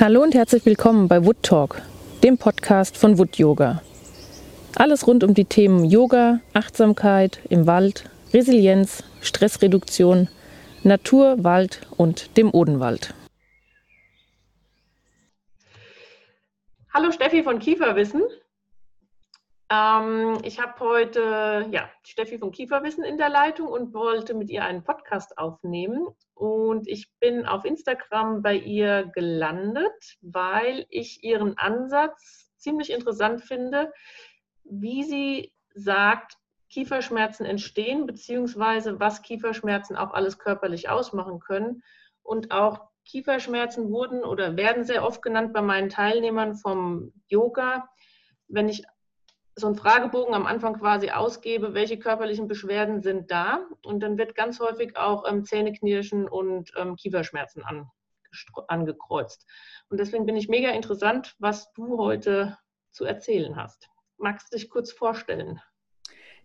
Hallo und herzlich willkommen bei Wood Talk, dem Podcast von Wood Yoga. Alles rund um die Themen Yoga, Achtsamkeit im Wald, Resilienz, Stressreduktion, Natur, Wald und dem Odenwald. Hallo Steffi von Kieferwissen. Ähm, ich habe heute ja, Steffi von Kieferwissen in der Leitung und wollte mit ihr einen Podcast aufnehmen. Und ich bin auf Instagram bei ihr gelandet, weil ich ihren Ansatz ziemlich interessant finde, wie sie sagt, Kieferschmerzen entstehen, beziehungsweise was Kieferschmerzen auch alles körperlich ausmachen können. Und auch Kieferschmerzen wurden oder werden sehr oft genannt bei meinen Teilnehmern vom Yoga. Wenn ich so einen Fragebogen am Anfang quasi ausgebe, welche körperlichen Beschwerden sind da. Und dann wird ganz häufig auch ähm, Zähneknirschen und ähm, Kieferschmerzen an, angekreuzt. Und deswegen bin ich mega interessant, was du heute zu erzählen hast. Magst du dich kurz vorstellen?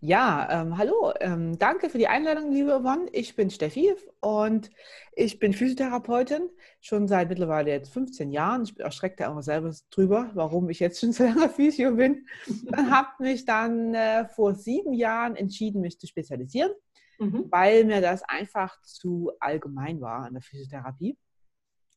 Ja, ähm, hallo, ähm, danke für die Einladung, liebe Yvonne. Ich bin Steffi und ich bin Physiotherapeutin, schon seit mittlerweile jetzt 15 Jahren. Ich erschrecke da immer selber drüber, warum ich jetzt schon so lange Physio bin. Dann habe mich dann äh, vor sieben Jahren entschieden, mich zu spezialisieren, mhm. weil mir das einfach zu allgemein war in der Physiotherapie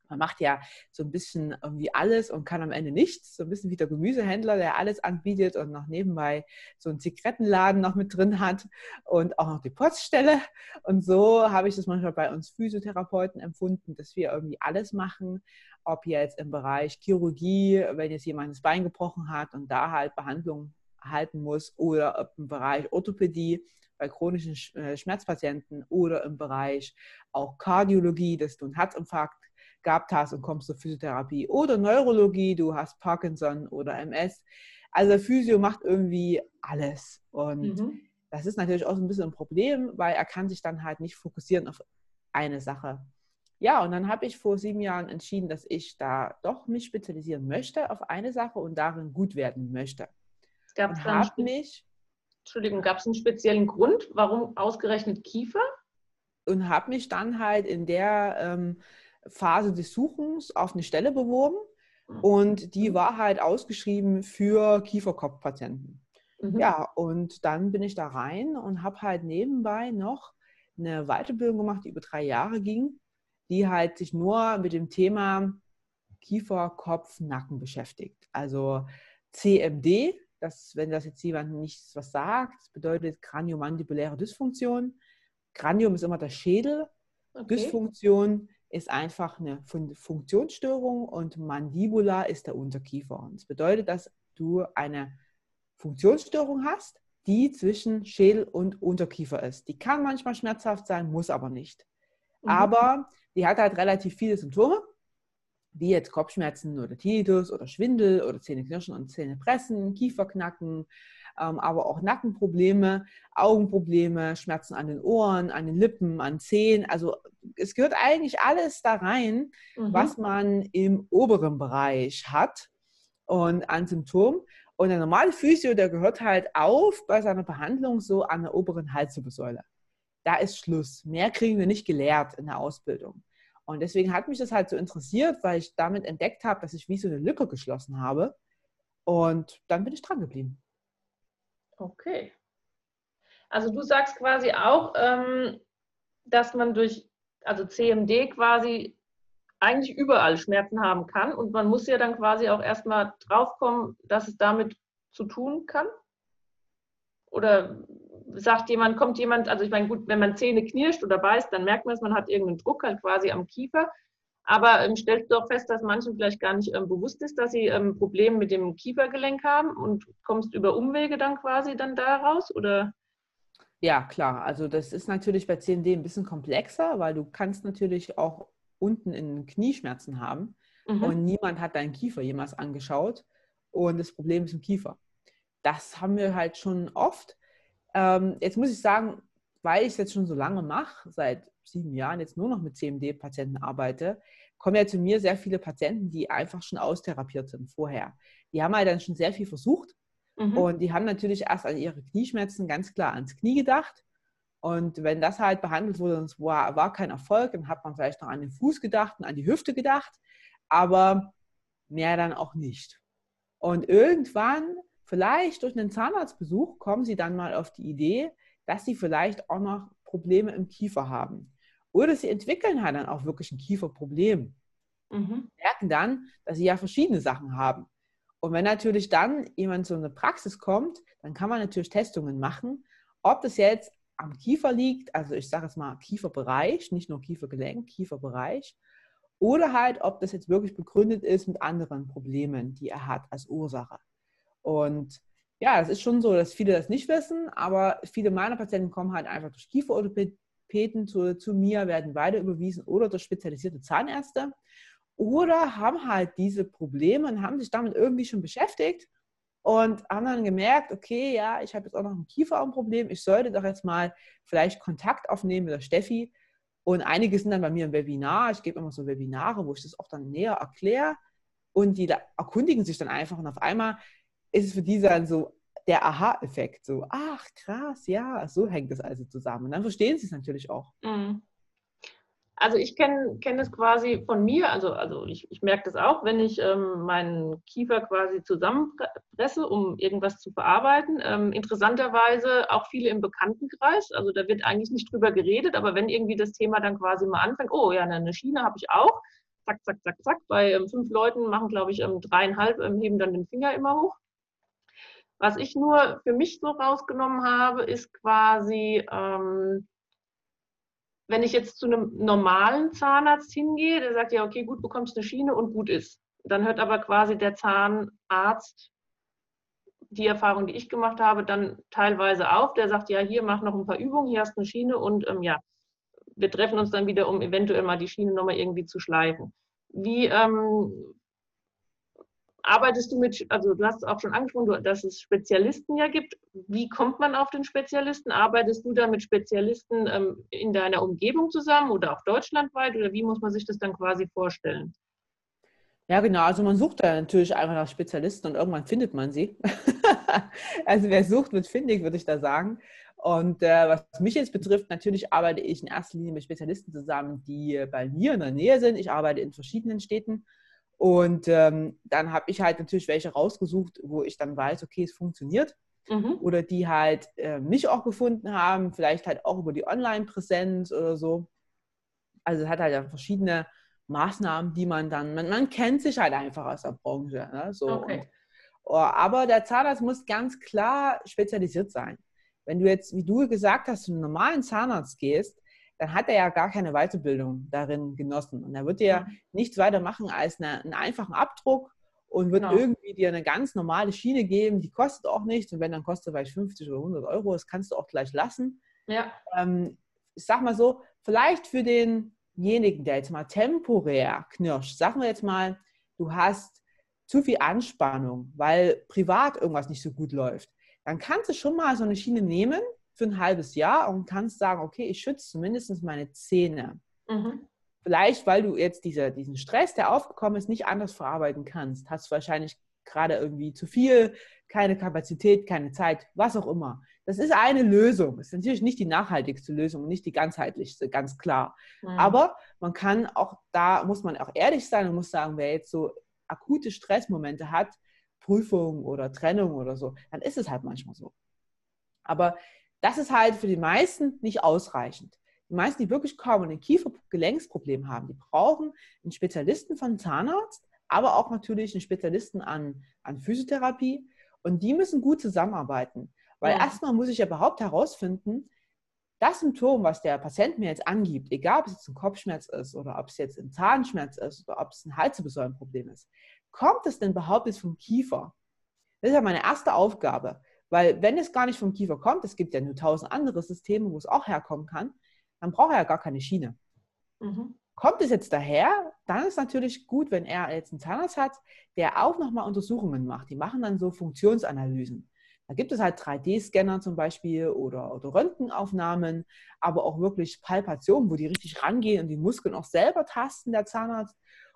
man macht ja so ein bisschen irgendwie alles und kann am Ende nichts. So ein bisschen wie der Gemüsehändler, der alles anbietet und noch nebenbei so einen Zigarettenladen noch mit drin hat und auch noch die Poststelle. Und so habe ich das manchmal bei uns Physiotherapeuten empfunden, dass wir irgendwie alles machen. Ob jetzt im Bereich Chirurgie, wenn jetzt jemand das Bein gebrochen hat und da halt Behandlung halten muss, oder im Bereich Orthopädie bei chronischen äh, Schmerzpatienten oder im Bereich auch Kardiologie, dass du einen Herzinfarkt gehabt hast und kommst zur Physiotherapie. Oder Neurologie, du hast Parkinson oder MS. Also Physio macht irgendwie alles. Und mhm. das ist natürlich auch so ein bisschen ein Problem, weil er kann sich dann halt nicht fokussieren auf eine Sache. Ja, und dann habe ich vor sieben Jahren entschieden, dass ich da doch mich spezialisieren möchte auf eine Sache und darin gut werden möchte. Gab es einen, mich, Entschuldigung, gab es einen speziellen Grund, warum ausgerechnet Kiefer? Und habe mich dann halt in der ähm, Phase des Suchens auf eine Stelle beworben mhm. und die war halt ausgeschrieben für Kieferkopfpatienten. Mhm. Ja, und dann bin ich da rein und habe halt nebenbei noch eine Weiterbildung gemacht, die über drei Jahre ging, die halt sich nur mit dem Thema Kiefer, Kopf, Nacken beschäftigt. Also CMD, das, wenn das jetzt jemand nichts was sagt, bedeutet Kraniomandibuläre Dysfunktion. Kranium ist immer der Schädel. Okay. Dysfunktion ist einfach eine Funktionsstörung und Mandibula ist der Unterkiefer. das bedeutet, dass du eine Funktionsstörung hast, die zwischen Schädel und Unterkiefer ist. Die kann manchmal schmerzhaft sein, muss aber nicht. Mhm. Aber die hat halt relativ viele Symptome, wie jetzt Kopfschmerzen oder Tinnitus oder Schwindel oder Zähneknirschen und Zähnepressen, Kieferknacken, aber auch Nackenprobleme, Augenprobleme, Schmerzen an den Ohren, an den Lippen, an Zehen. Also es gehört eigentlich alles da rein, mhm. was man im oberen Bereich hat und an Symptomen. Und der normale Physio, der gehört halt auf bei seiner Behandlung so an der oberen Halswirbelsäule. Da ist Schluss. Mehr kriegen wir nicht gelehrt in der Ausbildung. Und deswegen hat mich das halt so interessiert, weil ich damit entdeckt habe, dass ich wie so eine Lücke geschlossen habe. Und dann bin ich dran geblieben. Okay. Also du sagst quasi auch, ähm, dass man durch, also CMD quasi eigentlich überall Schmerzen haben kann und man muss ja dann quasi auch erstmal draufkommen, dass es damit zu tun kann? Oder sagt jemand, kommt jemand, also ich meine, gut, wenn man Zähne knirscht oder beißt, dann merkt man es, man hat irgendeinen Druck halt quasi am Kiefer. Aber ähm, stellst du auch fest, dass manchen vielleicht gar nicht ähm, bewusst ist, dass sie ähm, Probleme mit dem Kiefergelenk haben und kommst über Umwege dann quasi dann daraus? Oder? Ja, klar. Also das ist natürlich bei CND ein bisschen komplexer, weil du kannst natürlich auch unten in Knieschmerzen haben mhm. und niemand hat deinen Kiefer jemals angeschaut und das Problem ist im Kiefer. Das haben wir halt schon oft. Ähm, jetzt muss ich sagen, weil ich es jetzt schon so lange mache, seit sieben Jahren jetzt nur noch mit CMD-Patienten arbeite, kommen ja zu mir sehr viele Patienten, die einfach schon austherapiert sind vorher. Die haben halt dann schon sehr viel versucht mhm. und die haben natürlich erst an ihre Knieschmerzen ganz klar ans Knie gedacht. Und wenn das halt behandelt wurde und es war, war kein Erfolg, dann hat man vielleicht noch an den Fuß gedacht und an die Hüfte gedacht. Aber mehr dann auch nicht. Und irgendwann, vielleicht durch einen Zahnarztbesuch, kommen sie dann mal auf die Idee, dass sie vielleicht auch noch Probleme im Kiefer haben. Oder sie entwickeln halt dann auch wirklich ein Kieferproblem. Mhm. Merken dann, dass sie ja verschiedene Sachen haben. Und wenn natürlich dann jemand zu einer Praxis kommt, dann kann man natürlich Testungen machen, ob das jetzt am Kiefer liegt, also ich sage es mal Kieferbereich, nicht nur Kiefergelenk, Kieferbereich, oder halt, ob das jetzt wirklich begründet ist mit anderen Problemen, die er hat als Ursache. Und ja, es ist schon so, dass viele das nicht wissen, aber viele meiner Patienten kommen halt einfach durch Kieferorthopäden zu, zu mir, werden weiter überwiesen oder durch spezialisierte Zahnärzte oder haben halt diese Probleme und haben sich damit irgendwie schon beschäftigt und haben dann gemerkt, okay, ja, ich habe jetzt auch noch ein Kieferarmproblem, ich sollte doch jetzt mal vielleicht Kontakt aufnehmen mit der Steffi. Und einige sind dann bei mir im Webinar, ich gebe immer so Webinare, wo ich das auch dann näher erkläre und die erkundigen sich dann einfach und auf einmal ist es für die dann so der Aha-Effekt, so, ach krass, ja, so hängt das also zusammen. Und dann verstehen sie es natürlich auch. Mhm. Also ich kenne kenn das quasi von mir, also, also ich, ich merke das auch, wenn ich ähm, meinen Kiefer quasi zusammenpresse, um irgendwas zu verarbeiten. Ähm, interessanterweise auch viele im Bekanntenkreis, also da wird eigentlich nicht drüber geredet, aber wenn irgendwie das Thema dann quasi mal anfängt, oh ja, eine Schiene habe ich auch, zack, zack, zack, zack, bei ähm, fünf Leuten machen, glaube ich, ähm, dreieinhalb, ähm, heben dann den Finger immer hoch. Was ich nur für mich so rausgenommen habe, ist quasi, ähm, wenn ich jetzt zu einem normalen Zahnarzt hingehe, der sagt ja, okay, gut, bekommst eine Schiene und gut ist. Dann hört aber quasi der Zahnarzt die Erfahrung, die ich gemacht habe, dann teilweise auf. Der sagt, ja, hier mach noch ein paar Übungen, hier hast du eine Schiene und ähm, ja, wir treffen uns dann wieder, um eventuell mal die Schiene nochmal irgendwie zu schleifen. Wie ähm, arbeitest du mit, also du hast es auch schon angesprochen, dass es Spezialisten ja gibt. Wie kommt man auf den Spezialisten? Arbeitest du da mit Spezialisten ähm, in deiner Umgebung zusammen oder auch deutschlandweit oder wie muss man sich das dann quasi vorstellen? Ja, genau. Also man sucht da natürlich einfach nach Spezialisten und irgendwann findet man sie. also wer sucht, wird findig, würde ich da sagen. Und äh, was mich jetzt betrifft, natürlich arbeite ich in erster Linie mit Spezialisten zusammen, die bei mir in der Nähe sind. Ich arbeite in verschiedenen Städten und ähm, dann habe ich halt natürlich welche rausgesucht, wo ich dann weiß, okay, es funktioniert. Mhm. Oder die halt äh, mich auch gefunden haben, vielleicht halt auch über die Online-Präsenz oder so. Also es hat halt verschiedene Maßnahmen, die man dann, man, man kennt sich halt einfach aus der Branche. Ne? So. Okay. Und, oh, aber der Zahnarzt muss ganz klar spezialisiert sein. Wenn du jetzt, wie du gesagt hast, zu einem normalen Zahnarzt gehst, dann hat er ja gar keine Weiterbildung darin genossen. Und er wird dir mhm. nichts weiter machen als eine, einen einfachen Abdruck und wird genau. irgendwie dir eine ganz normale Schiene geben, die kostet auch nichts. Und wenn dann kostet vielleicht 50 oder 100 Euro, das kannst du auch gleich lassen. Ja. Ähm, ich sag mal so, vielleicht für denjenigen, der jetzt mal temporär knirscht, sagen wir jetzt mal, du hast zu viel Anspannung, weil privat irgendwas nicht so gut läuft, dann kannst du schon mal so eine Schiene nehmen für ein halbes Jahr und kannst sagen, okay, ich schütze zumindest meine Zähne. Mhm. Vielleicht, weil du jetzt diese, diesen Stress, der aufgekommen ist, nicht anders verarbeiten kannst. Hast wahrscheinlich gerade irgendwie zu viel, keine Kapazität, keine Zeit, was auch immer. Das ist eine Lösung. Das ist natürlich nicht die nachhaltigste Lösung, nicht die ganzheitlichste, ganz klar. Mhm. Aber man kann auch, da muss man auch ehrlich sein und muss sagen, wer jetzt so akute Stressmomente hat, Prüfung oder Trennung oder so, dann ist es halt manchmal so. Aber das ist halt für die meisten nicht ausreichend. Die meisten, die wirklich kaum ein Kiefergelenksproblem haben, die brauchen einen Spezialisten von Zahnarzt, aber auch natürlich einen Spezialisten an, an Physiotherapie. Und die müssen gut zusammenarbeiten. Weil ja. erstmal muss ich ja überhaupt herausfinden, das Symptom, was der Patient mir jetzt angibt, egal ob es jetzt ein Kopfschmerz ist oder ob es jetzt ein Zahnschmerz ist oder ob es ein Halswirbelsäulenproblem ist, kommt es denn überhaupt jetzt vom Kiefer? Das ist ja meine erste Aufgabe. Weil wenn es gar nicht vom Kiefer kommt, es gibt ja nur tausend andere Systeme, wo es auch herkommen kann, dann braucht er ja gar keine Schiene. Mhm. Kommt es jetzt daher, dann ist natürlich gut, wenn er jetzt einen Zahnarzt hat, der auch nochmal Untersuchungen macht. Die machen dann so Funktionsanalysen. Da gibt es halt 3D-Scanner zum Beispiel oder, oder Röntgenaufnahmen, aber auch wirklich Palpationen, wo die richtig rangehen und die Muskeln auch selber tasten, der Zahnarzt.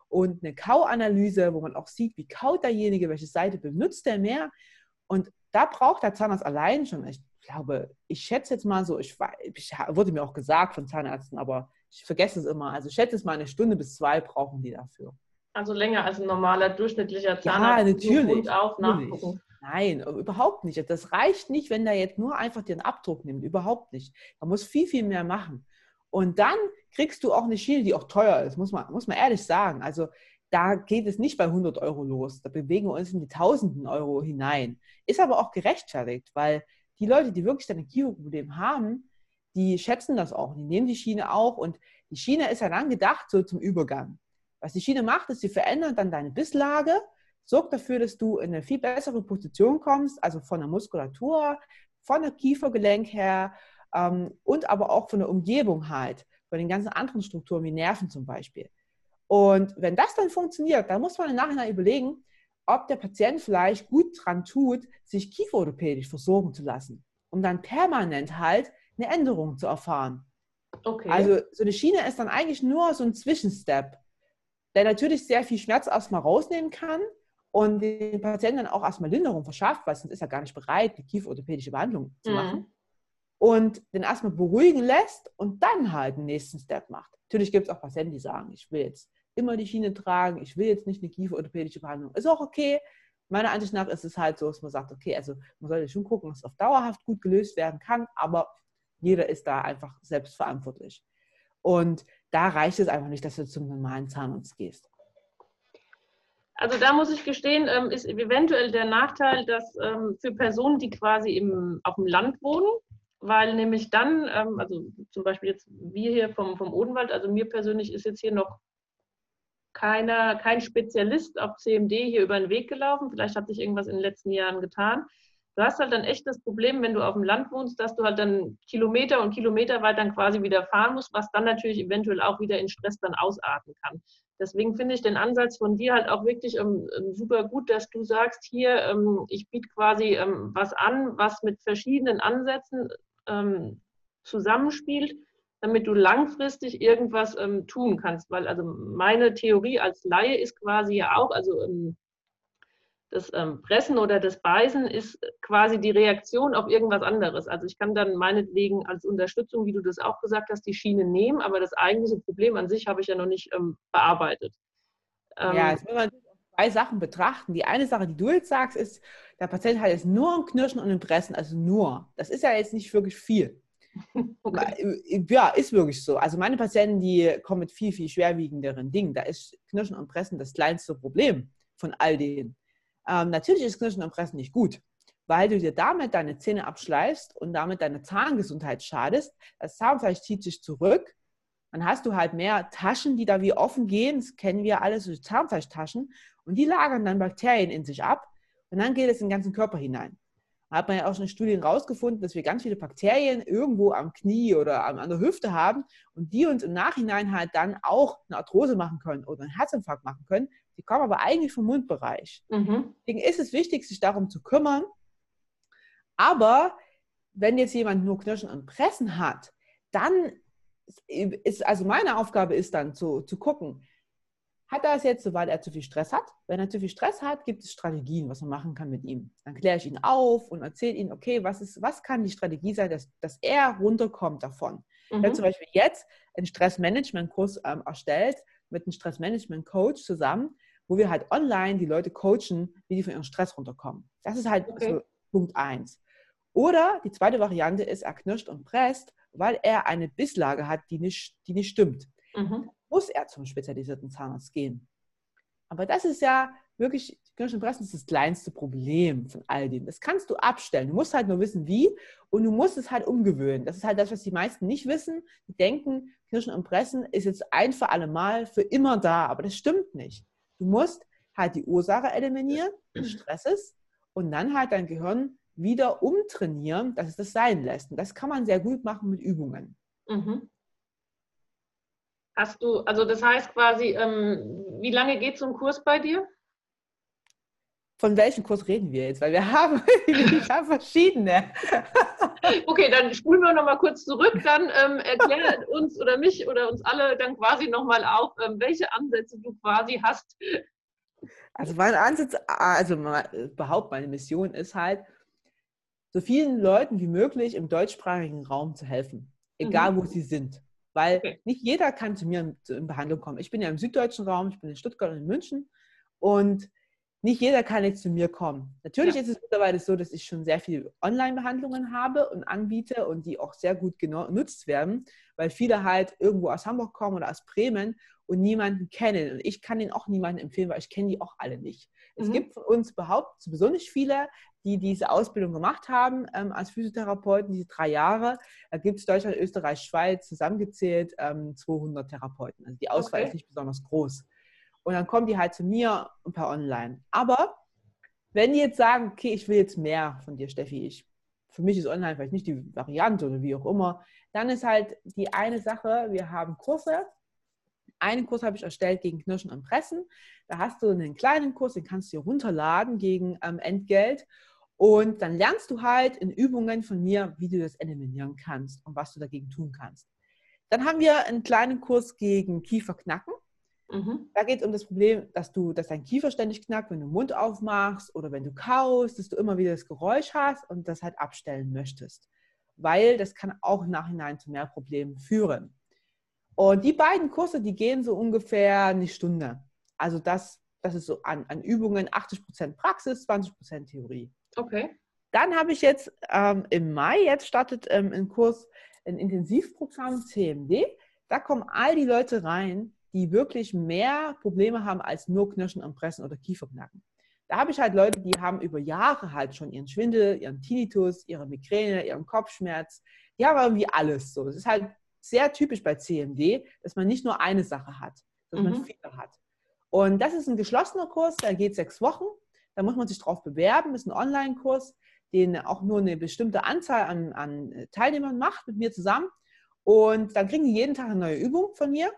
Und eine Kauanalyse, wo man auch sieht, wie kaut derjenige, welche Seite benutzt er mehr. Und da braucht der Zahnarzt allein schon, ich glaube, ich schätze jetzt mal so, ich, ich wurde mir auch gesagt von Zahnärzten, aber ich vergesse es immer. Also ich schätze es mal eine Stunde bis zwei brauchen die dafür. Also länger als ein normaler durchschnittlicher Zahnarzt. Ja, natürlich. Auf nachgucken. Nein, überhaupt nicht. Das reicht nicht, wenn der jetzt nur einfach den Abdruck nimmt. Überhaupt nicht. Man muss viel, viel mehr machen. Und dann kriegst du auch eine Schiene, die auch teuer ist, muss man, muss man ehrlich sagen. Also da geht es nicht bei 100 Euro los. Da bewegen wir uns in die Tausenden Euro hinein. Ist aber auch gerechtfertigt, weil die Leute, die wirklich ein Kieferproblem haben, die schätzen das auch. Die nehmen die Schiene auch. Und die Schiene ist ja dann gedacht so zum Übergang. Was die Schiene macht, ist, sie verändert dann deine Bisslage, sorgt dafür, dass du in eine viel bessere Position kommst, also von der Muskulatur, von der Kiefergelenk her ähm, und aber auch von der Umgebung halt, von den ganzen anderen Strukturen wie Nerven zum Beispiel. Und wenn das dann funktioniert, dann muss man im Nachhinein überlegen, ob der Patient vielleicht gut dran tut, sich kieferorthopädisch versorgen zu lassen, um dann permanent halt eine Änderung zu erfahren. Okay. Also so eine Schiene ist dann eigentlich nur so ein Zwischenstep der natürlich sehr viel Schmerz erstmal rausnehmen kann und den Patienten dann auch erstmal Linderung verschafft, weil sonst ist er gar nicht bereit, die kieferorthopädische Behandlung zu mhm. machen. Und den erstmal beruhigen lässt und dann halt den nächsten Step macht. Natürlich gibt es auch Patienten, die sagen, ich will jetzt immer die Schiene tragen, ich will jetzt nicht eine kieferorthopädische Behandlung. Ist auch okay. Meiner Ansicht nach ist es halt so, dass man sagt, okay, also man sollte schon gucken, es auf dauerhaft gut gelöst werden kann, aber jeder ist da einfach selbstverantwortlich. Und da reicht es einfach nicht, dass du zum normalen Zahnarzt gehst. Also da muss ich gestehen, ähm, ist eventuell der Nachteil, dass ähm, für Personen, die quasi im, auf dem Land wohnen, weil nämlich dann, ähm, also zum Beispiel jetzt wir hier vom, vom Odenwald, also mir persönlich ist jetzt hier noch keiner, kein Spezialist auf CMD hier über den Weg gelaufen. Vielleicht hat sich irgendwas in den letzten Jahren getan. Du hast halt dann echt das Problem, wenn du auf dem Land wohnst, dass du halt dann Kilometer und Kilometer weit dann quasi wieder fahren musst, was dann natürlich eventuell auch wieder in Stress dann ausarten kann. Deswegen finde ich den Ansatz von dir halt auch wirklich ähm, ähm super gut, dass du sagst, hier, ähm, ich biete quasi ähm, was an, was mit verschiedenen Ansätzen ähm, zusammenspielt, damit du langfristig irgendwas ähm, tun kannst. Weil also meine Theorie als Laie ist quasi ja auch, also das ähm, Pressen oder das Beißen ist quasi die Reaktion auf irgendwas anderes. Also ich kann dann meinetwegen als Unterstützung, wie du das auch gesagt hast, die Schiene nehmen, aber das eigentliche Problem an sich habe ich ja noch nicht ähm, bearbeitet. Ähm, ja, jetzt muss man zwei Sachen betrachten. Die eine Sache, die du jetzt sagst, ist, der Patient hat jetzt nur ein Knirschen und ein Pressen, also nur. Das ist ja jetzt nicht wirklich viel. Okay. Äh, ja, ist wirklich so. Also meine Patienten, die kommen mit viel, viel schwerwiegenderen Dingen. Da ist Knirschen und Pressen das kleinste Problem von all denen. Ähm, natürlich ist Knirschen und Pressen nicht gut, weil du dir damit deine Zähne abschleifst und damit deine Zahngesundheit schadest. Das Zahnfleisch zieht sich zurück. Dann hast du halt mehr Taschen, die da wie offen gehen. Das kennen wir alle, so Zahnfleischtaschen. Und die lagern dann Bakterien in sich ab. Und dann geht es in den ganzen Körper hinein. Hat man ja auch schon in Studien herausgefunden, dass wir ganz viele Bakterien irgendwo am Knie oder an der Hüfte haben und die uns im Nachhinein halt dann auch eine Arthrose machen können oder einen Herzinfarkt machen können, die kommen aber eigentlich vom Mundbereich. Mhm. Deswegen ist es wichtig, sich darum zu kümmern. Aber wenn jetzt jemand nur Knirschen und Pressen hat, dann ist, also meine Aufgabe ist dann zu, zu gucken, hat er es jetzt, weil er zu viel Stress hat? Wenn er zu viel Stress hat, gibt es Strategien, was man machen kann mit ihm. Dann kläre ich ihn auf und erzähle ihm, okay, was, ist, was kann die Strategie sein, dass, dass er runterkommt davon. Mhm. Ich habe zum Beispiel jetzt einen Stressmanagement-Kurs ähm, erstellt mit einem Stressmanagement-Coach zusammen, wo wir halt online die Leute coachen, wie die von ihrem Stress runterkommen. Das ist halt okay. so Punkt eins. Oder die zweite Variante ist, er knirscht und presst, weil er eine Bisslage hat, die nicht, die nicht stimmt. Mhm. Muss er zum spezialisierten Zahnarzt gehen. Aber das ist ja wirklich, Knirschen und Pressen ist das kleinste Problem von all dem. Das kannst du abstellen. Du musst halt nur wissen, wie und du musst es halt umgewöhnen. Das ist halt das, was die meisten nicht wissen. Die denken, Knirschen und Pressen ist jetzt ein für alle Mal für immer da. Aber das stimmt nicht. Du musst halt die Ursache eliminieren, des Stresses, und dann halt dein Gehirn wieder umtrainieren, dass es das sein lässt. Und das kann man sehr gut machen mit Übungen. Mhm. Hast du, also das heißt quasi, ähm, wie lange geht so ein Kurs bei dir? Von welchem Kurs reden wir jetzt? Weil wir haben, ich habe verschiedene. Okay, dann spulen wir nochmal kurz zurück. Dann ähm, erklär uns oder mich oder uns alle dann quasi nochmal auf, ähm, welche Ansätze du quasi hast. Also mein Ansatz, also überhaupt meine Mission ist halt, so vielen Leuten wie möglich im deutschsprachigen Raum zu helfen, egal mhm. wo sie sind. Weil okay. nicht jeder kann zu mir in Behandlung kommen. Ich bin ja im süddeutschen Raum, ich bin in Stuttgart und in München und nicht jeder kann jetzt zu mir kommen. Natürlich ja. ist es mittlerweile so, dass ich schon sehr viele Online-Behandlungen habe und anbiete und die auch sehr gut genutzt werden, weil viele halt irgendwo aus Hamburg kommen oder aus Bremen und niemanden kennen. Und ich kann ihnen auch niemanden empfehlen, weil ich kenne die auch alle nicht. Mhm. Es gibt von uns überhaupt sowieso nicht viele, die diese Ausbildung gemacht haben ähm, als Physiotherapeuten, diese drei Jahre. Da gibt es Deutschland, Österreich, Schweiz zusammengezählt ähm, 200 Therapeuten. Also die Auswahl okay. ist nicht besonders groß. Und dann kommen die halt zu mir ein paar online. Aber wenn die jetzt sagen, okay, ich will jetzt mehr von dir, Steffi, ich, für mich ist online vielleicht nicht die Variante oder wie auch immer, dann ist halt die eine Sache, wir haben Kurse. Einen Kurs habe ich erstellt gegen Knirschen und Pressen. Da hast du einen kleinen Kurs, den kannst du dir runterladen gegen ähm, Entgelt. Und dann lernst du halt in Übungen von mir, wie du das eliminieren kannst und was du dagegen tun kannst. Dann haben wir einen kleinen Kurs gegen Kieferknacken. Mhm. Da geht es um das Problem, dass du, dass dein Kiefer ständig knackt, wenn du den Mund aufmachst oder wenn du kaust, dass du immer wieder das Geräusch hast und das halt abstellen möchtest. Weil das kann auch im Nachhinein zu mehr Problemen führen. Und die beiden Kurse, die gehen so ungefähr eine Stunde. Also das, das ist so an, an Übungen 80% Praxis, 20% Theorie. Okay. Dann habe ich jetzt ähm, im Mai, jetzt startet ähm, ein Kurs, ein Intensivprogramm CMD. Da kommen all die Leute rein, die wirklich mehr Probleme haben als nur Knirschen und Pressen oder Kieferknacken. Da habe ich halt Leute, die haben über Jahre halt schon ihren Schwindel, ihren Tinnitus, ihre Migräne, ihren Kopfschmerz. Die haben irgendwie alles so. Es ist halt sehr typisch bei CMD, dass man nicht nur eine Sache hat, dass mhm. man viele hat. Und das ist ein geschlossener Kurs, der geht sechs Wochen. Da muss man sich drauf bewerben. Das ist ein Online-Kurs, den auch nur eine bestimmte Anzahl an, an Teilnehmern macht mit mir zusammen. Und dann kriegen die jeden Tag eine neue Übung von mir.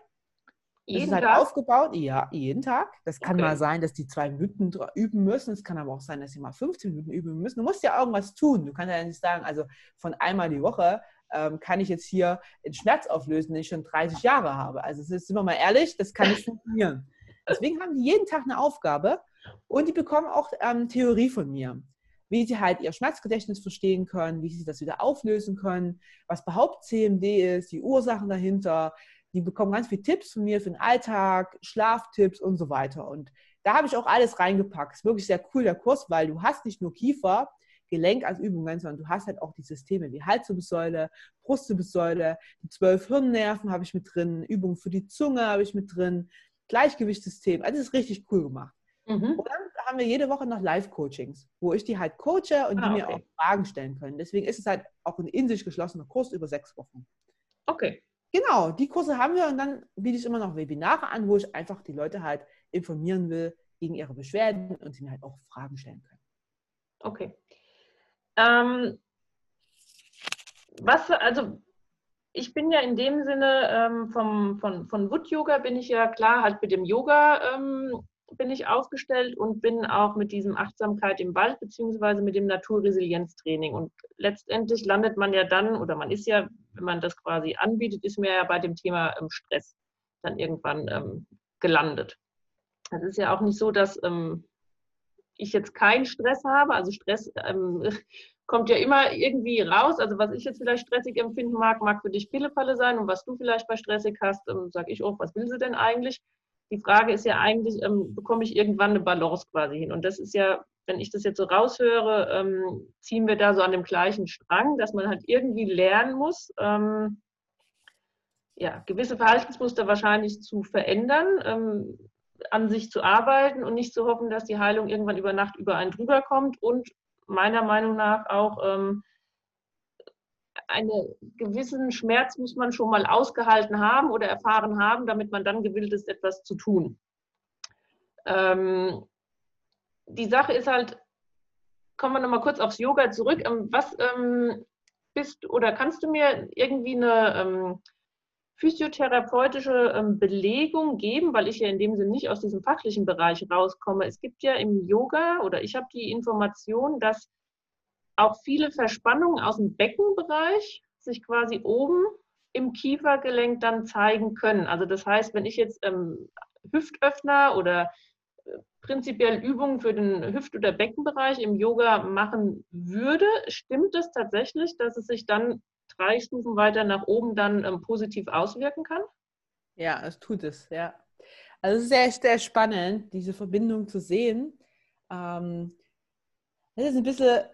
Jeden das ist halt Tag? aufgebaut, ja, jeden Tag. Das kann okay. mal sein, dass die zwei Minuten üben müssen. Es kann aber auch sein, dass sie mal 15 Minuten üben müssen. Du musst ja irgendwas tun. Du kannst ja nicht sagen, also von einmal die Woche ähm, kann ich jetzt hier den Schmerz auflösen, den ich schon 30 Jahre habe. Also sind wir mal ehrlich, das kann nicht funktionieren. Deswegen haben die jeden Tag eine Aufgabe und die bekommen auch ähm, Theorie von mir wie sie halt ihr Schmerzgedächtnis verstehen können, wie sie das wieder auflösen können, was überhaupt CMD ist, die Ursachen dahinter, die bekommen ganz viele Tipps von mir für den Alltag, Schlaftipps und so weiter. Und da habe ich auch alles reingepackt. Ist wirklich sehr cool, der Kurs, weil du hast nicht nur Kiefer, Gelenk als Übungen, sondern du hast halt auch die Systeme wie Halswirbelsäule, Brustwirbelsäule, die zwölf Hirnnerven habe ich mit drin, Übungen für die Zunge habe ich mit drin, Gleichgewichtssystem. Also das ist richtig cool gemacht. Mhm. Und dann haben wir jede Woche noch Live-Coachings, wo ich die halt coache und ah, die mir auch Fragen stellen können. Deswegen ist es halt auch ein in sich geschlossener Kurs über sechs Wochen. Okay. Genau, die Kurse haben wir und dann biete ich immer noch Webinare an, wo ich einfach die Leute halt informieren will gegen ihre Beschwerden und sie mir halt auch Fragen stellen können. Okay. Ähm, was, also ich bin ja in dem Sinne ähm, vom, von, von Wood Yoga bin ich ja klar halt mit dem Yoga ähm, bin ich aufgestellt und bin auch mit diesem Achtsamkeit im Wald beziehungsweise mit dem Naturresilienztraining. Und letztendlich landet man ja dann, oder man ist ja, wenn man das quasi anbietet, ist man ja bei dem Thema ähm, Stress dann irgendwann ähm, gelandet. Es ist ja auch nicht so, dass ähm, ich jetzt keinen Stress habe. Also Stress ähm, kommt ja immer irgendwie raus. Also was ich jetzt vielleicht stressig empfinden mag, mag für dich Pillefalle sein. Und was du vielleicht bei stressig hast, ähm, sage ich auch, was will sie denn eigentlich? die Frage ist ja eigentlich, ähm, bekomme ich irgendwann eine Balance quasi hin? Und das ist ja, wenn ich das jetzt so raushöre, ähm, ziehen wir da so an dem gleichen Strang, dass man halt irgendwie lernen muss, ähm, ja, gewisse Verhaltensmuster wahrscheinlich zu verändern, ähm, an sich zu arbeiten und nicht zu hoffen, dass die Heilung irgendwann über Nacht über einen drüber kommt und meiner Meinung nach auch ähm, einen gewissen Schmerz muss man schon mal ausgehalten haben oder erfahren haben, damit man dann gewillt ist, etwas zu tun. Ähm, die Sache ist halt, kommen wir nochmal kurz aufs Yoga zurück. Ähm, was ähm, bist oder kannst du mir irgendwie eine ähm, physiotherapeutische ähm, Belegung geben, weil ich ja in dem Sinne nicht aus diesem fachlichen Bereich rauskomme. Es gibt ja im Yoga oder ich habe die Information, dass auch viele Verspannungen aus dem Beckenbereich sich quasi oben im Kiefergelenk dann zeigen können. Also das heißt, wenn ich jetzt ähm, Hüftöffner oder äh, prinzipiell Übungen für den Hüft- oder Beckenbereich im Yoga machen würde, stimmt es tatsächlich, dass es sich dann drei Stufen weiter nach oben dann ähm, positiv auswirken kann? Ja, es tut es, ja. Also es ist sehr, sehr spannend, diese Verbindung zu sehen. Ähm, das ist ein bisschen,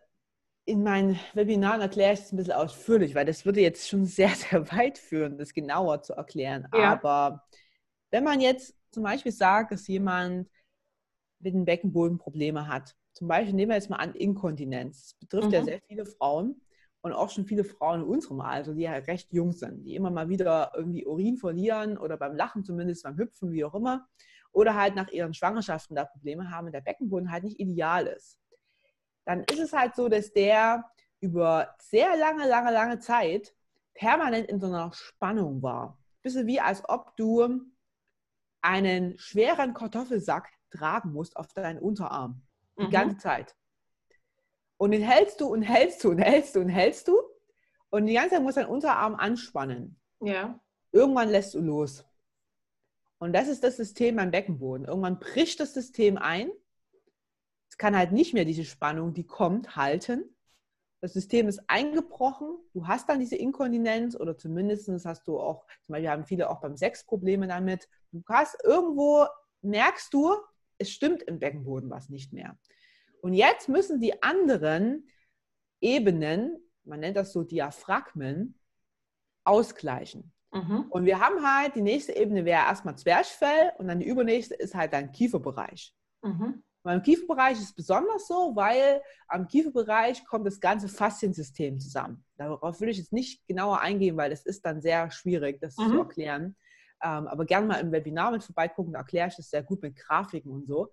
in meinen Webinaren erkläre ich es ein bisschen ausführlich, weil das würde jetzt schon sehr, sehr weit führen, das genauer zu erklären. Ja. Aber wenn man jetzt zum Beispiel sagt, dass jemand mit dem Beckenboden Probleme hat, zum Beispiel nehmen wir jetzt mal an Inkontinenz. Das betrifft mhm. ja sehr viele Frauen und auch schon viele Frauen in unserem Alter, die ja recht jung sind, die immer mal wieder irgendwie Urin verlieren oder beim Lachen zumindest, beim Hüpfen, wie auch immer, oder halt nach ihren Schwangerschaften da Probleme haben und der Beckenboden halt nicht ideal ist. Dann ist es halt so, dass der über sehr lange, lange, lange Zeit permanent in so einer Spannung war. Bisschen wie als ob du einen schweren Kartoffelsack tragen musst auf deinen Unterarm. Die mhm. ganze Zeit. Und den hältst du und hältst du und hältst du und hältst du. Und die ganze Zeit muss dein Unterarm anspannen. Ja. Irgendwann lässt du los. Und das ist das System beim Beckenboden. Irgendwann bricht das System ein. Es kann halt nicht mehr diese Spannung, die kommt, halten. Das System ist eingebrochen. Du hast dann diese Inkontinenz oder zumindest hast du auch, zum Beispiel haben viele auch beim Sex Probleme damit. Du hast irgendwo, merkst du, es stimmt im Beckenboden was nicht mehr. Und jetzt müssen die anderen Ebenen, man nennt das so Diaphragmen, ausgleichen. Mhm. Und wir haben halt, die nächste Ebene wäre erstmal Zwerchfell und dann die übernächste ist halt dein Kieferbereich. Mhm. Beim Kieferbereich ist es besonders so, weil am Kieferbereich kommt das ganze Fasziensystem zusammen. Darauf will ich jetzt nicht genauer eingehen, weil es ist dann sehr schwierig, das mhm. zu erklären. Ähm, aber gerne mal im Webinar mit vorbeigucken, da erkläre ich das sehr gut mit Grafiken und so.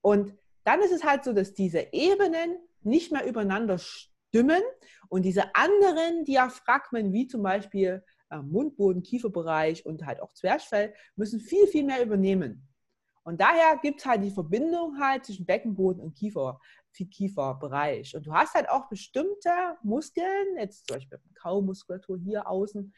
Und dann ist es halt so, dass diese Ebenen nicht mehr übereinander stimmen und diese anderen Diaphragmen, wie zum Beispiel äh, Mundboden, Kieferbereich und halt auch Zwerchfell, müssen viel, viel mehr übernehmen. Und daher gibt es halt die Verbindung halt zwischen Beckenboden und Kiefer, Kieferbereich. Und du hast halt auch bestimmte Muskeln, jetzt zum Beispiel Kaumuskulatur hier außen,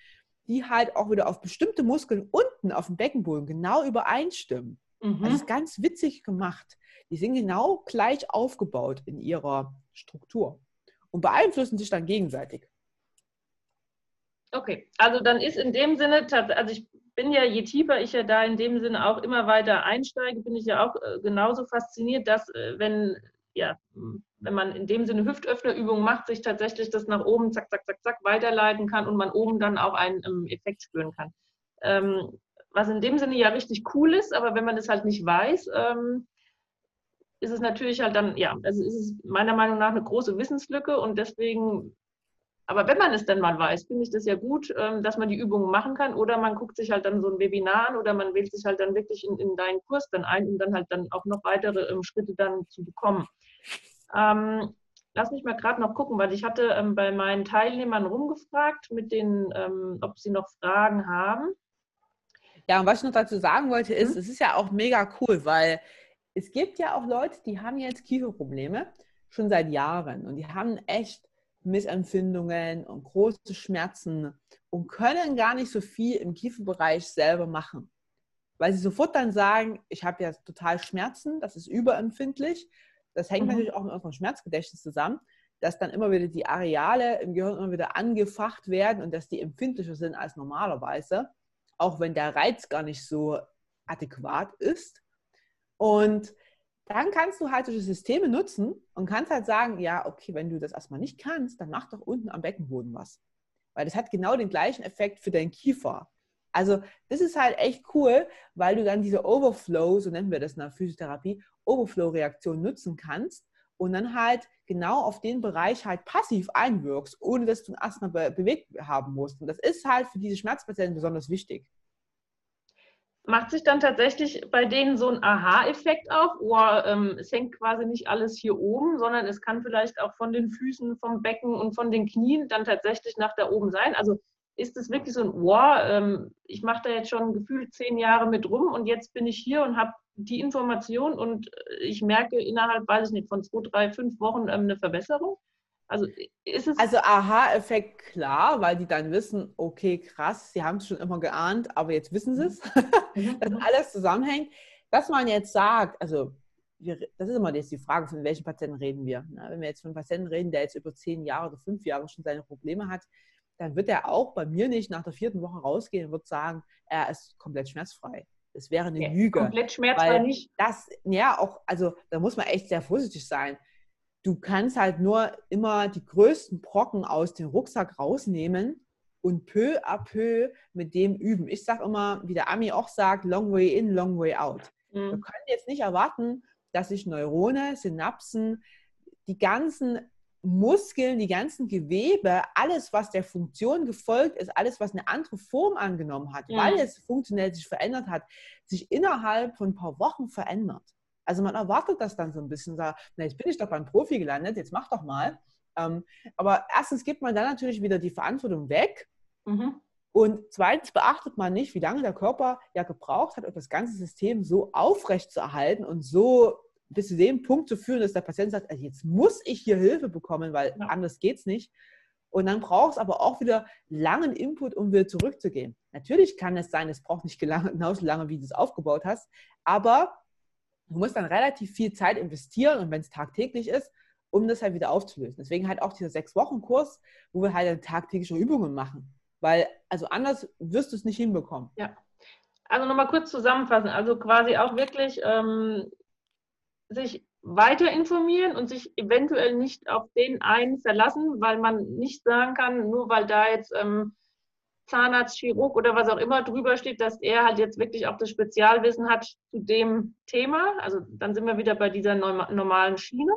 die halt auch wieder auf bestimmte Muskeln unten auf dem Beckenboden genau übereinstimmen. Mhm. Das ist ganz witzig gemacht. Die sind genau gleich aufgebaut in ihrer Struktur und beeinflussen sich dann gegenseitig. Okay, also dann ist in dem Sinne, also ich bin ja, je tiefer ich ja da in dem Sinne auch immer weiter einsteige, bin ich ja auch äh, genauso fasziniert, dass äh, wenn, ja, wenn man in dem Sinne Hüftöffnerübungen macht, sich tatsächlich das nach oben zack, zack, zack, zack weiterleiten kann und man oben dann auch einen ähm, Effekt spüren kann. Ähm, was in dem Sinne ja richtig cool ist, aber wenn man das halt nicht weiß, ähm, ist es natürlich halt dann, ja, also ist es meiner Meinung nach eine große Wissenslücke und deswegen, aber wenn man es dann mal weiß, finde ich das ja gut, ähm, dass man die Übungen machen kann oder man guckt sich halt dann so ein Webinar an oder man wählt sich halt dann wirklich in, in deinen Kurs dann ein, um dann halt dann auch noch weitere ähm, Schritte dann zu bekommen. Ähm, lass mich mal gerade noch gucken, weil ich hatte ähm, bei meinen Teilnehmern rumgefragt, mit denen, ähm, ob sie noch Fragen haben. Ja, und was ich noch dazu sagen wollte, ist, mhm. es ist ja auch mega cool, weil es gibt ja auch Leute, die haben jetzt Kieferprobleme schon seit Jahren und die haben echt Missempfindungen und große Schmerzen und können gar nicht so viel im Kieferbereich selber machen. Weil sie sofort dann sagen, ich habe ja total Schmerzen, das ist überempfindlich. Das hängt mhm. natürlich auch mit unserem Schmerzgedächtnis zusammen, dass dann immer wieder die Areale im Gehirn immer wieder angefacht werden und dass die empfindlicher sind als normalerweise auch wenn der Reiz gar nicht so adäquat ist. Und dann kannst du halt solche Systeme nutzen und kannst halt sagen, ja, okay, wenn du das erstmal nicht kannst, dann mach doch unten am Beckenboden was. Weil das hat genau den gleichen Effekt für deinen Kiefer. Also das ist halt echt cool, weil du dann diese Overflow, so nennen wir das in der Physiotherapie, Overflow-Reaktion nutzen kannst und dann halt genau auf den Bereich halt passiv einwirkst, ohne dass du erstmal be bewegt haben musst. Und das ist halt für diese Schmerzpatienten besonders wichtig. Macht sich dann tatsächlich bei denen so ein Aha-Effekt auf? Oder ähm, es hängt quasi nicht alles hier oben, sondern es kann vielleicht auch von den Füßen, vom Becken und von den Knien dann tatsächlich nach da oben sein? Also ist es wirklich so ein, wow, ähm, ich mache da jetzt schon gefühlt zehn Jahre mit rum und jetzt bin ich hier und habe die Information und äh, ich merke innerhalb, weiß ich nicht, von zwei, drei, fünf Wochen ähm, eine Verbesserung? Also ist es. Also Aha-Effekt klar, weil die dann wissen, okay, krass, sie haben es schon immer geahnt, aber jetzt wissen sie es, mhm. dass alles zusammenhängt. Was man jetzt sagt, also wir, das ist immer jetzt die Frage, von welchen Patienten reden wir. Na, wenn wir jetzt von einem Patienten reden, der jetzt über zehn Jahre oder fünf Jahre schon seine Probleme hat, dann wird er auch bei mir nicht nach der vierten Woche rausgehen und wird sagen, er ist komplett schmerzfrei. Das wäre eine ja, Lüge. Komplett schmerzfrei nicht. Das, ja, auch, also da muss man echt sehr vorsichtig sein. Du kannst halt nur immer die größten Brocken aus dem Rucksack rausnehmen und peu à peu mit dem üben. Ich sage immer, wie der Ami auch sagt, long way in, long way out. Mhm. Wir können jetzt nicht erwarten, dass sich Neurone, Synapsen, die ganzen Muskeln, die ganzen Gewebe, alles, was der Funktion gefolgt ist, alles, was eine andere Form angenommen hat, ja. weil es funktionell sich verändert hat, sich innerhalb von ein paar Wochen verändert. Also man erwartet das dann so ein bisschen, sagt, na, jetzt bin ich doch beim Profi gelandet, jetzt mach doch mal. Ähm, aber erstens gibt man dann natürlich wieder die Verantwortung weg. Mhm. Und zweitens beachtet man nicht, wie lange der Körper ja gebraucht hat, um das ganze System so aufrecht zu erhalten und so bis zu dem Punkt zu führen, dass der Patient sagt, also jetzt muss ich hier Hilfe bekommen, weil ja. anders geht es nicht. Und dann braucht es aber auch wieder langen Input, um wieder zurückzugehen. Natürlich kann es sein, es braucht nicht genauso lange, wie du es aufgebaut hast, aber du musst dann relativ viel Zeit investieren und wenn es tagtäglich ist, um das halt wieder aufzulösen. Deswegen halt auch dieser Sechs-Wochen-Kurs, wo wir halt tagtägliche Übungen machen. Weil, also anders wirst du es nicht hinbekommen. Ja. Also nochmal kurz zusammenfassen. Also quasi auch wirklich ähm, sich weiter informieren und sich eventuell nicht auf den einen verlassen, weil man nicht sagen kann, nur weil da jetzt ähm, Zahnarzt, Chirurg oder was auch immer drüber steht, dass er halt jetzt wirklich auch das Spezialwissen hat zu dem Thema. Also dann sind wir wieder bei dieser normalen Schiene.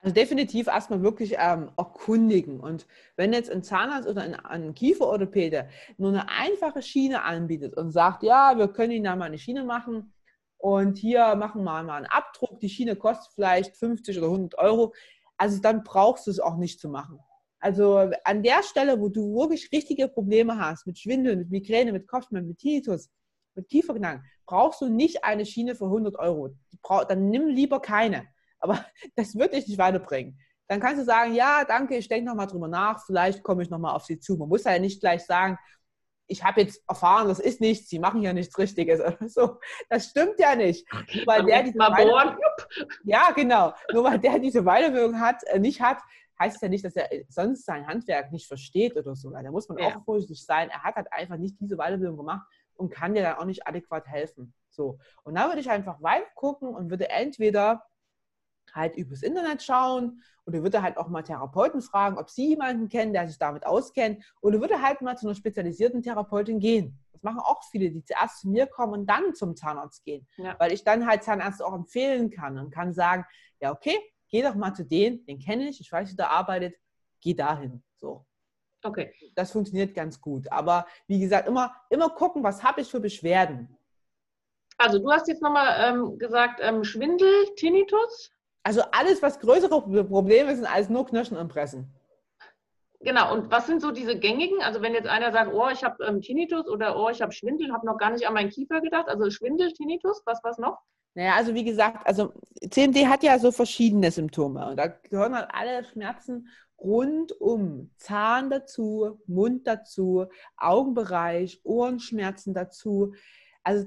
Also definitiv erstmal wirklich ähm, erkundigen. Und wenn jetzt ein Zahnarzt oder ein, ein Kieferorthopäde nur eine einfache Schiene anbietet und sagt, ja, wir können Ihnen da mal eine Schiene machen und hier machen wir mal einen Abdruck, die Schiene kostet vielleicht 50 oder 100 Euro, also dann brauchst du es auch nicht zu machen. Also an der Stelle, wo du wirklich richtige Probleme hast, mit Schwindel, mit Migräne, mit Kopfschmerzen, mit Tinnitus, mit Kieferknacken, brauchst du nicht eine Schiene für 100 Euro. Dann nimm lieber keine. Aber das wird dich nicht weiterbringen. Dann kannst du sagen, ja, danke, ich denke nochmal drüber nach, vielleicht komme ich nochmal auf Sie zu. Man muss ja nicht gleich sagen, ich habe jetzt erfahren, das ist nichts, Sie machen ja nichts Richtiges oder so. Das stimmt ja nicht. Nur weil der diese ja, genau. Nur weil der diese Weiterbildung hat, äh, nicht hat, heißt es ja nicht, dass er sonst sein Handwerk nicht versteht oder so. Da muss man ja. auch vorsichtig sein. Er hat halt einfach nicht diese Weiterbildung gemacht und kann dir dann auch nicht adäquat helfen. So. Und da würde ich einfach weiter gucken und würde entweder halt übers Internet schauen oder würde halt auch mal Therapeuten fragen, ob sie jemanden kennen, der sich damit auskennt oder würde halt mal zu einer spezialisierten Therapeutin gehen. Das machen auch viele, die zuerst zu mir kommen und dann zum Zahnarzt gehen, ja. weil ich dann halt Zahnärzte auch empfehlen kann und kann sagen, ja okay, geh doch mal zu denen, den kenne ich, ich weiß, wie der arbeitet, geh dahin. So. Okay. Das funktioniert ganz gut. Aber wie gesagt, immer, immer gucken, was habe ich für Beschwerden. Also du hast jetzt nochmal ähm, gesagt, ähm, Schwindel, Tinnitus? Also alles, was größere Probleme sind, als nur Knirschen und Pressen. Genau, und was sind so diese gängigen? Also wenn jetzt einer sagt, oh, ich habe ähm, Tinnitus oder oh, ich habe Schwindel, habe noch gar nicht an meinen Kiefer gedacht. Also Schwindel, Tinnitus, was was noch? Naja, also wie gesagt, also CMD hat ja so verschiedene Symptome. Und da gehören halt alle Schmerzen rund um Zahn dazu, Mund dazu, Augenbereich, Ohrenschmerzen dazu. Also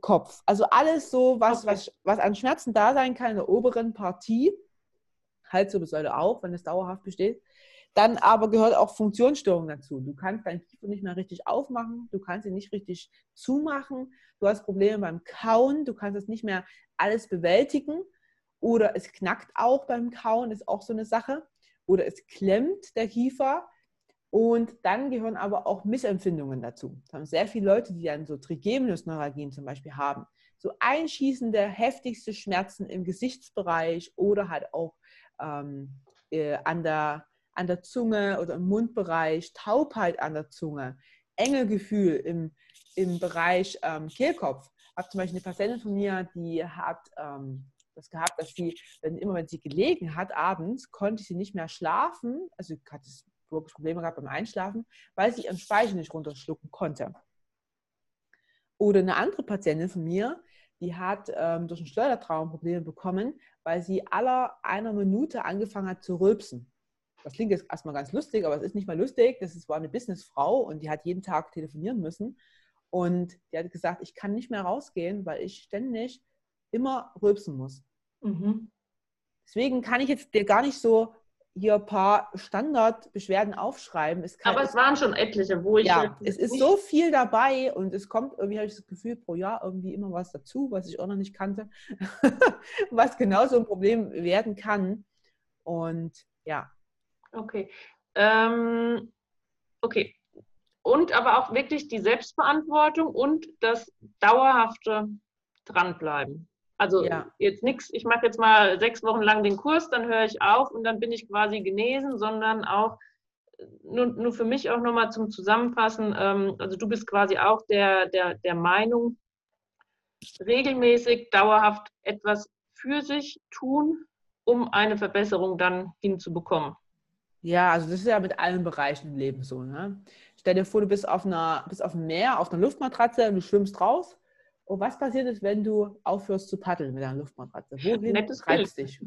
Kopf. Also alles so, was, okay. was, was an Schmerzen da sein kann in der oberen Partie, Halswirbelsäule auch, wenn es dauerhaft besteht. Dann aber gehört auch Funktionsstörung dazu. Du kannst deinen Kiefer nicht mehr richtig aufmachen, du kannst ihn nicht richtig zumachen, du hast Probleme beim Kauen, du kannst es nicht mehr alles bewältigen oder es knackt auch beim Kauen, ist auch so eine Sache. Oder es klemmt der Kiefer, und dann gehören aber auch Missempfindungen dazu. Das haben sehr viele Leute, die dann so Trigeminusneuralgien zum Beispiel haben. So einschießende, heftigste Schmerzen im Gesichtsbereich oder halt auch ähm, äh, an, der, an der Zunge oder im Mundbereich, Taubheit an der Zunge, Engelgefühl im, im Bereich ähm, Kehlkopf. Ich habe zum Beispiel eine Patientin von mir, die hat ähm, das gehabt, dass sie, wenn, immer wenn sie gelegen hat, abends, konnte sie nicht mehr schlafen. Also hat es wirklich Probleme gehabt beim Einschlafen, weil sie ihren Speichel nicht runterschlucken konnte. Oder eine andere Patientin von mir, die hat ähm, durch einen Schleudertraum Probleme bekommen, weil sie aller einer Minute angefangen hat zu rülpsen. Das klingt jetzt erstmal ganz lustig, aber es ist nicht mal lustig. Das ist, war eine Businessfrau und die hat jeden Tag telefonieren müssen. Und die hat gesagt, ich kann nicht mehr rausgehen, weil ich ständig immer rülpsen muss. Mhm. Deswegen kann ich jetzt dir gar nicht so hier ein paar Standardbeschwerden aufschreiben. Es kann, Aber es waren schon etliche, wo ich. Ja, es ist so viel dabei und es kommt irgendwie, habe ich das Gefühl, pro Jahr irgendwie immer was dazu, was ich auch noch nicht kannte, was genauso ein Problem werden kann. Und ja. Okay. Ähm, okay. Und aber auch wirklich die Selbstverantwortung und das dauerhafte Dranbleiben. Also ja. jetzt nichts, ich mache jetzt mal sechs Wochen lang den Kurs, dann höre ich auf und dann bin ich quasi genesen, sondern auch nur, nur für mich auch nochmal zum Zusammenfassen, ähm, also du bist quasi auch der, der, der Meinung, regelmäßig, dauerhaft etwas für sich tun, um eine Verbesserung dann hinzubekommen. Ja, also das ist ja mit allen Bereichen im Leben so. Ne? Stell dir vor, du bist auf, einer, bist auf dem Meer, auf einer Luftmatratze und du schwimmst raus und was passiert ist, wenn du aufhörst zu paddeln mit deiner Luftmatratze? Wohin Nettes treibst dich?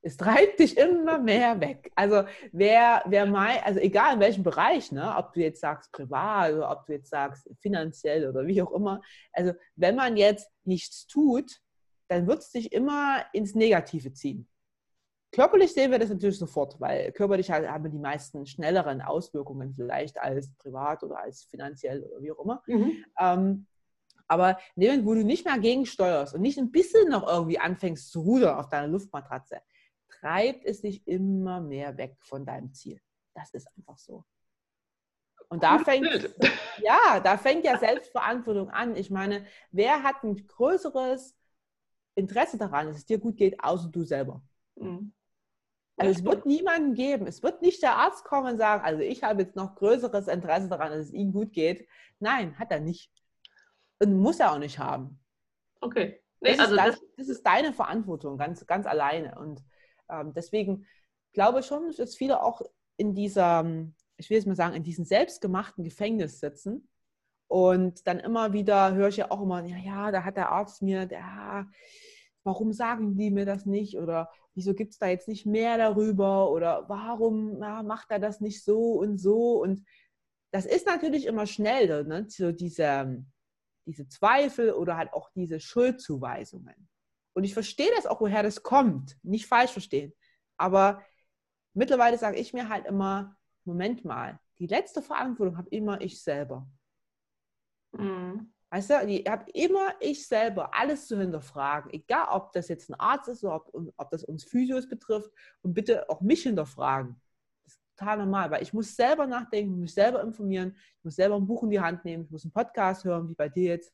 Es treibt dich immer mehr weg. Also wer, wer mal, also egal in welchem Bereich, ne, ob du jetzt sagst privat oder ob du jetzt sagst finanziell oder wie auch immer, also wenn man jetzt nichts tut, dann wird es dich immer ins Negative ziehen. Körperlich sehen wir das natürlich sofort, weil körperlich haben die meisten schnelleren Auswirkungen vielleicht als privat oder als finanziell oder wie auch immer. Mhm. Ähm, aber in dem Moment, wo du nicht mehr gegensteuerst und nicht ein bisschen noch irgendwie anfängst zu rudern auf deiner Luftmatratze, treibt es dich immer mehr weg von deinem Ziel. Das ist einfach so. Und da fängt, ja, da fängt ja Selbstverantwortung an. Ich meine, wer hat ein größeres Interesse daran, dass es dir gut geht, außer du selber? Mhm. Also es wird niemanden geben. Es wird nicht der Arzt kommen und sagen, also ich habe jetzt noch größeres Interesse daran, dass es Ihnen gut geht. Nein, hat er nicht. Und muss er auch nicht haben. Okay. Nee, das, also ist das, das, ist deine Verantwortung, ganz, ganz alleine. Und ähm, deswegen glaube ich schon, dass viele auch in dieser, ich will jetzt mal sagen, in diesem selbstgemachten Gefängnis sitzen. Und dann immer wieder höre ich ja auch immer, ja, ja, da hat der Arzt mir, der, warum sagen die mir das nicht? Oder wieso gibt es da jetzt nicht mehr darüber? Oder warum na, macht er das nicht so und so? Und das ist natürlich immer schnell, ne? so diese, diese Zweifel oder halt auch diese Schuldzuweisungen. Und ich verstehe das auch, woher das kommt. Nicht falsch verstehen. Aber mittlerweile sage ich mir halt immer, Moment mal, die letzte Verantwortung habe immer ich selber. Mhm. Weißt du, ich habe immer ich selber alles zu hinterfragen, egal ob das jetzt ein Arzt ist oder ob, ob das uns Physios betrifft und bitte auch mich hinterfragen total normal, weil ich muss selber nachdenken, mich selber informieren, ich muss selber ein Buch in die Hand nehmen, ich muss einen Podcast hören, wie bei dir jetzt,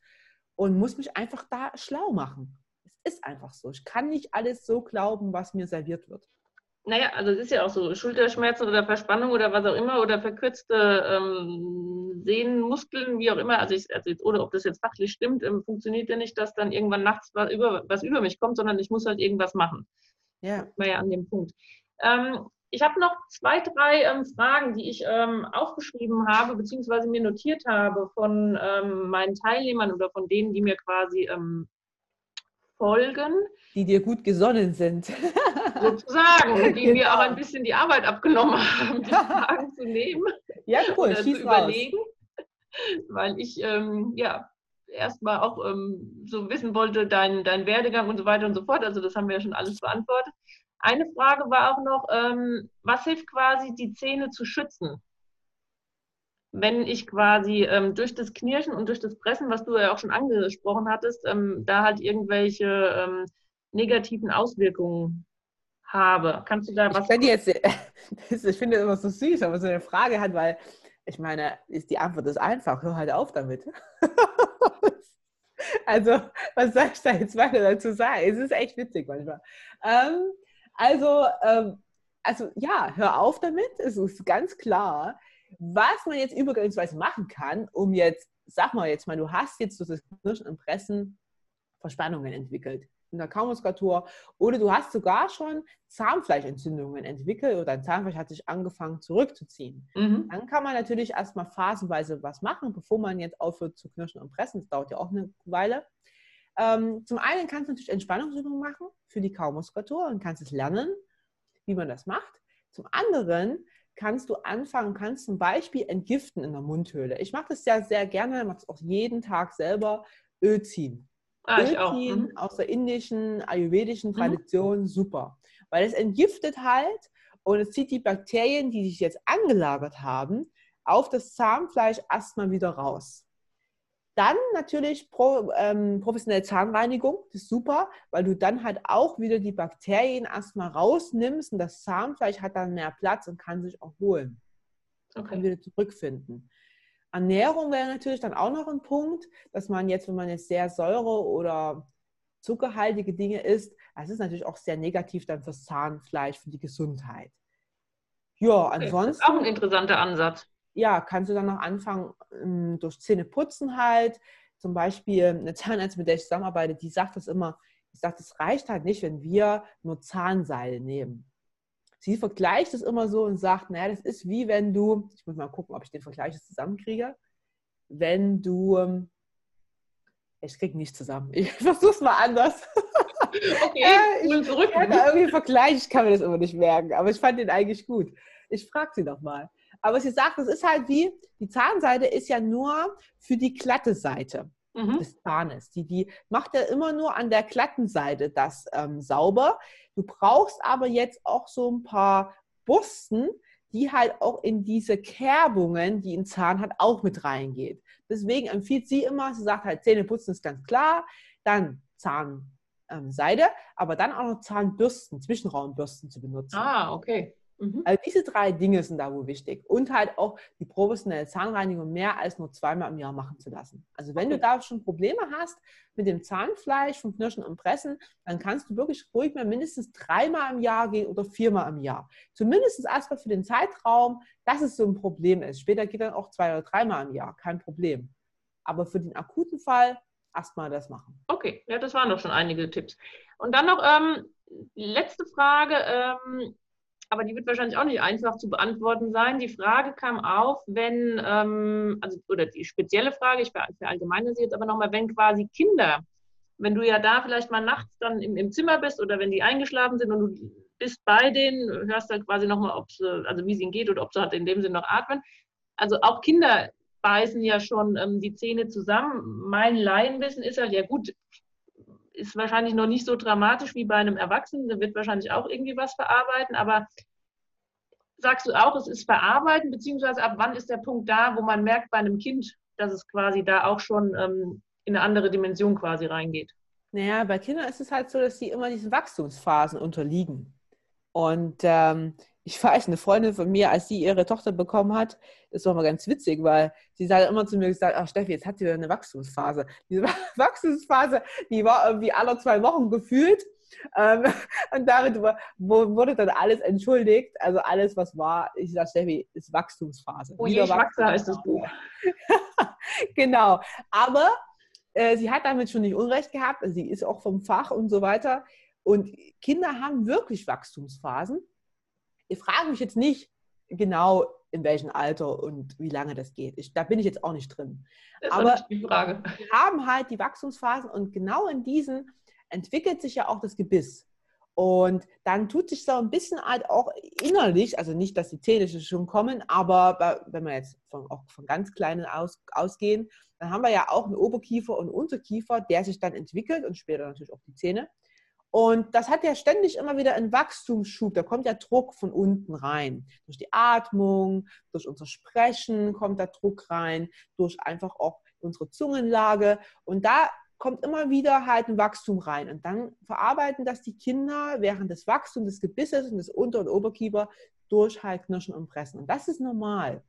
und muss mich einfach da schlau machen. Es ist einfach so. Ich kann nicht alles so glauben, was mir serviert wird. Naja, also es ist ja auch so, Schulterschmerzen oder Verspannung oder was auch immer oder verkürzte ähm, Sehnenmuskeln, wie auch immer, also, ich, also jetzt, oder ob das jetzt fachlich stimmt, ähm, funktioniert ja nicht, dass dann irgendwann nachts was über, was über mich kommt, sondern ich muss halt irgendwas machen. Ja. Das war ja an dem Punkt. Ähm, ich habe noch zwei, drei ähm, Fragen, die ich ähm, aufgeschrieben habe, beziehungsweise mir notiert habe von ähm, meinen Teilnehmern oder von denen, die mir quasi ähm, folgen. Die dir gut gesonnen sind. Sozusagen, die genau. mir auch ein bisschen die Arbeit abgenommen haben, die Fragen zu nehmen. Ja, cool, zu überlegen. Weil ich, ähm, ja, erstmal auch ähm, so wissen wollte, dein, dein Werdegang und so weiter und so fort. Also das haben wir ja schon alles beantwortet. Eine Frage war auch noch, ähm, was hilft quasi, die Zähne zu schützen? Wenn ich quasi ähm, durch das Knirschen und durch das Pressen, was du ja auch schon angesprochen hattest, ähm, da halt irgendwelche ähm, negativen Auswirkungen habe. Kannst du da ich was? Jetzt, ich finde das immer so süß, aber so eine Frage hat, weil ich meine, ist die Antwort ist einfach, hör halt auf damit. also, was soll ich da jetzt weiter dazu sagen? Es ist echt witzig manchmal. Ähm, also, ähm, also ja, hör auf damit. Es ist ganz klar, was man jetzt übergangsweise machen kann, um jetzt, sag mal jetzt mal, du hast jetzt durch das Knirschen und Pressen Verspannungen entwickelt in der Kaumuskulatur oder du hast sogar schon Zahnfleischentzündungen entwickelt oder dein Zahnfleisch hat sich angefangen zurückzuziehen. Mhm. Dann kann man natürlich erstmal phasenweise was machen, bevor man jetzt aufhört zu knirschen und pressen. Das dauert ja auch eine Weile. Ähm, zum einen kannst du natürlich Entspannungsübungen machen für die Kaumuskulatur und kannst es lernen, wie man das macht. Zum anderen kannst du anfangen, kannst zum Beispiel entgiften in der Mundhöhle. Ich mache das ja sehr gerne, mache es auch jeden Tag selber, Öl ziehen. Ah, ich auch. Mhm. Aus der indischen, ayurvedischen mhm. Tradition, mhm. super. Weil es entgiftet halt und es zieht die Bakterien, die sich jetzt angelagert haben, auf das Zahnfleisch erstmal wieder raus. Dann natürlich pro, ähm, professionelle Zahnreinigung, das ist super, weil du dann halt auch wieder die Bakterien erstmal rausnimmst und das Zahnfleisch hat dann mehr Platz und kann sich erholen. Okay. Kann wieder zurückfinden. Ernährung wäre natürlich dann auch noch ein Punkt, dass man jetzt, wenn man jetzt sehr Säure- oder zuckerhaltige Dinge isst, das ist natürlich auch sehr negativ dann fürs Zahnfleisch, für die Gesundheit. Ja, ansonsten. Das ist auch ein interessanter Ansatz. Ja, kannst du dann noch anfangen, ähm, durch Zähne putzen halt. Zum Beispiel eine Zahnärztin, mit der ich zusammenarbeite, die sagt das immer, ich sage, es reicht halt nicht, wenn wir nur Zahnseil nehmen. Sie vergleicht es immer so und sagt, naja, das ist wie wenn du, ich muss mal gucken, ob ich den Vergleich zusammenkriege, wenn du, ähm, ich kriege nicht zusammen, ich versuche es mal anders. Okay, ich, zurück. Ich da irgendwie Vergleich, ich kann mir das immer nicht merken, aber ich fand den eigentlich gut. Ich frage sie doch mal. Aber sie sagt, es ist halt wie, die Zahnseite ist ja nur für die glatte Seite mhm. des Zahnes. Die, die macht ja immer nur an der glatten Seite das ähm, sauber. Du brauchst aber jetzt auch so ein paar Busten, die halt auch in diese Kerbungen, die ein Zahn hat, auch mit reingeht. Deswegen empfiehlt sie immer, sie sagt halt, Zähne putzen ist ganz klar, dann Zahnseide, ähm, aber dann auch noch Zahnbürsten, Zwischenraumbürsten zu benutzen. Ah, okay. Mhm. Also diese drei Dinge sind da wohl wichtig. Und halt auch die professionelle Zahnreinigung mehr als nur zweimal im Jahr machen zu lassen. Also wenn okay. du da schon Probleme hast mit dem Zahnfleisch vom Knirschen und Pressen, dann kannst du wirklich ruhig mal mindestens dreimal im Jahr gehen oder viermal im Jahr. Zumindest erstmal für den Zeitraum, dass es so ein Problem ist. Später geht dann auch zwei oder dreimal im Jahr, kein Problem. Aber für den akuten Fall erstmal das machen. Okay, ja, das waren doch schon einige Tipps. Und dann noch ähm, letzte Frage. Ähm, aber die wird wahrscheinlich auch nicht einfach zu beantworten sein. Die Frage kam auf, wenn, ähm, also, oder die spezielle Frage, ich verallgemeine sie jetzt aber nochmal, wenn quasi Kinder, wenn du ja da vielleicht mal nachts dann im, im Zimmer bist oder wenn die eingeschlafen sind und du bist bei denen, hörst dann quasi nochmal, ob sie, also wie es ihnen geht oder ob sie halt in dem Sinne noch atmen. Also auch Kinder beißen ja schon ähm, die Zähne zusammen. Mein Laienwissen ist halt, ja gut, ist wahrscheinlich noch nicht so dramatisch wie bei einem Erwachsenen. Der wird wahrscheinlich auch irgendwie was verarbeiten. Aber sagst du auch, es ist verarbeiten, beziehungsweise ab wann ist der Punkt da, wo man merkt bei einem Kind, dass es quasi da auch schon ähm, in eine andere Dimension quasi reingeht? Naja, bei Kindern ist es halt so, dass sie immer diesen Wachstumsphasen unterliegen. Und ähm, ich weiß, eine Freundin von mir, als sie ihre Tochter bekommen hat, das war mal ganz witzig, weil sie hat immer zu mir gesagt, ach Steffi, jetzt hat sie wieder eine Wachstumsphase. Diese Wachstumsphase, die war irgendwie alle zwei Wochen gefühlt. Ähm, und damit wurde dann alles entschuldigt. Also alles, was war, ich sage Steffi, ist Wachstumsphase. Oh je, Wachstum heißt das Buch. genau. Aber äh, sie hat damit schon nicht Unrecht gehabt. Sie ist auch vom Fach und so weiter. Und Kinder haben wirklich Wachstumsphasen ich frage mich jetzt nicht genau, in welchem Alter und wie lange das geht. Ich, da bin ich jetzt auch nicht drin. Aber wir haben halt die Wachstumsphasen und genau in diesen entwickelt sich ja auch das Gebiss. Und dann tut sich so ein bisschen halt auch innerlich, also nicht, dass die Zähne schon kommen, aber wenn wir jetzt von, auch von ganz kleinen aus, ausgehen, dann haben wir ja auch einen Oberkiefer und einen Unterkiefer, der sich dann entwickelt und später natürlich auch die Zähne. Und das hat ja ständig immer wieder einen Wachstumsschub. Da kommt ja Druck von unten rein. Durch die Atmung, durch unser Sprechen kommt da Druck rein, durch einfach auch unsere Zungenlage. Und da kommt immer wieder halt ein Wachstum rein. Und dann verarbeiten das die Kinder während des Wachstums des Gebisses und des Unter- und Oberkiefer durch halt Knirschen und Pressen. Und das ist normal.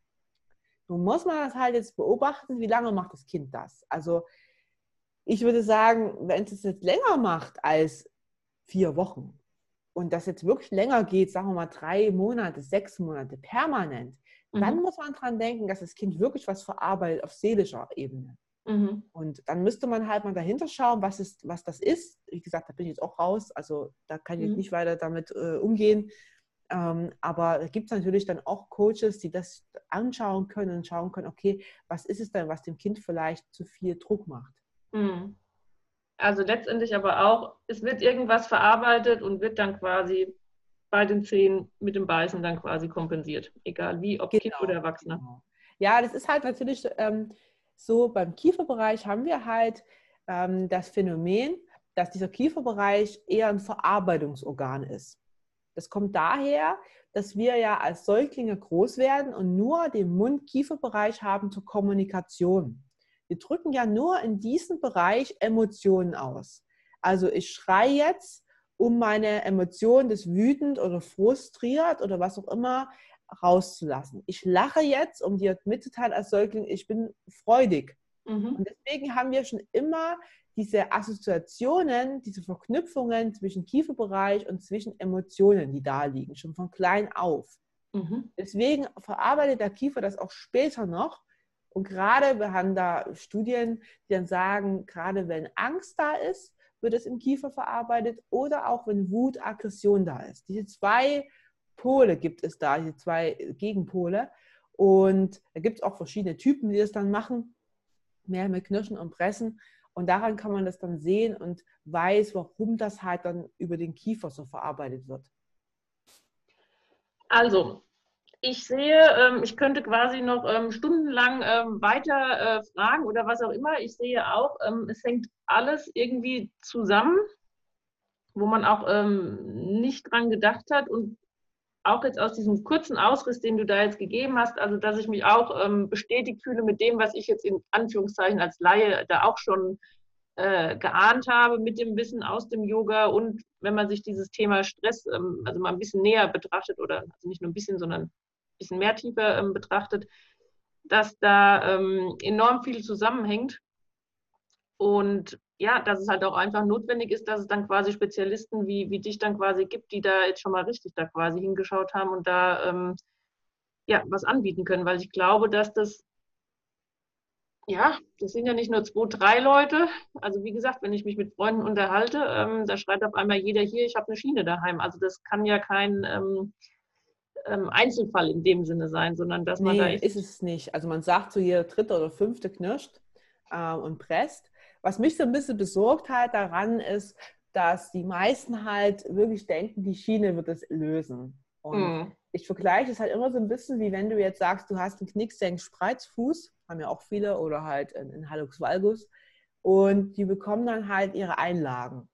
Nun muss man das halt jetzt beobachten, wie lange macht das Kind das? Also ich würde sagen, wenn es jetzt länger macht als vier Wochen und das jetzt wirklich länger geht, sagen wir mal drei Monate, sechs Monate permanent, mhm. dann muss man dran denken, dass das Kind wirklich was verarbeitet auf seelischer Ebene. Mhm. Und dann müsste man halt mal dahinter schauen, was, ist, was das ist. Wie gesagt, da bin ich jetzt auch raus, also da kann ich mhm. nicht weiter damit äh, umgehen. Ähm, aber da gibt es natürlich dann auch Coaches, die das anschauen können und schauen können, okay, was ist es denn, was dem Kind vielleicht zu viel Druck macht. Mhm. Also letztendlich aber auch, es wird irgendwas verarbeitet und wird dann quasi bei den Zähnen mit dem Beißen dann quasi kompensiert. Egal wie, ob genau, Kind oder Erwachsener. Genau. Ja, das ist halt natürlich ähm, so, beim Kieferbereich haben wir halt ähm, das Phänomen, dass dieser Kieferbereich eher ein Verarbeitungsorgan ist. Das kommt daher, dass wir ja als Säuglinge groß werden und nur den Mund-Kieferbereich haben zur Kommunikation. Wir drücken ja nur in diesem Bereich Emotionen aus. Also ich schreie jetzt, um meine Emotionen des wütend oder frustriert oder was auch immer rauszulassen. Ich lache jetzt, um dir mitzuteilen als Säugling, ich bin freudig. Mhm. Und deswegen haben wir schon immer diese Assoziationen, diese Verknüpfungen zwischen Kieferbereich und zwischen Emotionen, die da liegen, schon von klein auf. Mhm. Deswegen verarbeitet der Kiefer das auch später noch. Und gerade, wir haben da Studien, die dann sagen, gerade wenn Angst da ist, wird es im Kiefer verarbeitet oder auch wenn Wut, Aggression da ist. Diese zwei Pole gibt es da, diese zwei Gegenpole. Und da gibt es auch verschiedene Typen, die das dann machen, mehr mit Knirschen und Pressen. Und daran kann man das dann sehen und weiß, warum das halt dann über den Kiefer so verarbeitet wird. Also, ich sehe, ähm, ich könnte quasi noch ähm, stundenlang ähm, weiter äh, fragen oder was auch immer. Ich sehe auch, es hängt alles irgendwie zusammen, wo man auch nicht dran gedacht hat. Und auch jetzt aus diesem kurzen Ausriss, den du da jetzt gegeben hast, also dass ich mich auch bestätigt fühle mit dem, was ich jetzt in Anführungszeichen als Laie da auch schon äh, geahnt habe mit dem Wissen aus dem Yoga und wenn man sich dieses Thema Stress also mal ein bisschen näher betrachtet oder also nicht nur ein bisschen, sondern bisschen mehr tiefer ähm, betrachtet, dass da ähm, enorm viel zusammenhängt und ja, dass es halt auch einfach notwendig ist, dass es dann quasi Spezialisten wie, wie dich dann quasi gibt, die da jetzt schon mal richtig da quasi hingeschaut haben und da ähm, ja, was anbieten können, weil ich glaube, dass das, ja, das sind ja nicht nur zwei, drei Leute. Also wie gesagt, wenn ich mich mit Freunden unterhalte, ähm, da schreit auf einmal jeder hier, ich habe eine Schiene daheim. Also das kann ja kein ähm, ähm Einzelfall in dem Sinne sein, sondern dass man nee, da ist es nicht. Also man sagt so, jeder dritte oder fünfte knirscht äh, und presst. Was mich so ein bisschen besorgt hat daran ist, dass die meisten halt wirklich denken, die Schiene wird es lösen. Und mm. ich vergleiche es halt immer so ein bisschen, wie wenn du jetzt sagst, du hast einen Knicksenk-Spreizfuß, haben ja auch viele, oder halt einen Hallux valgus, und die bekommen dann halt ihre Einlagen.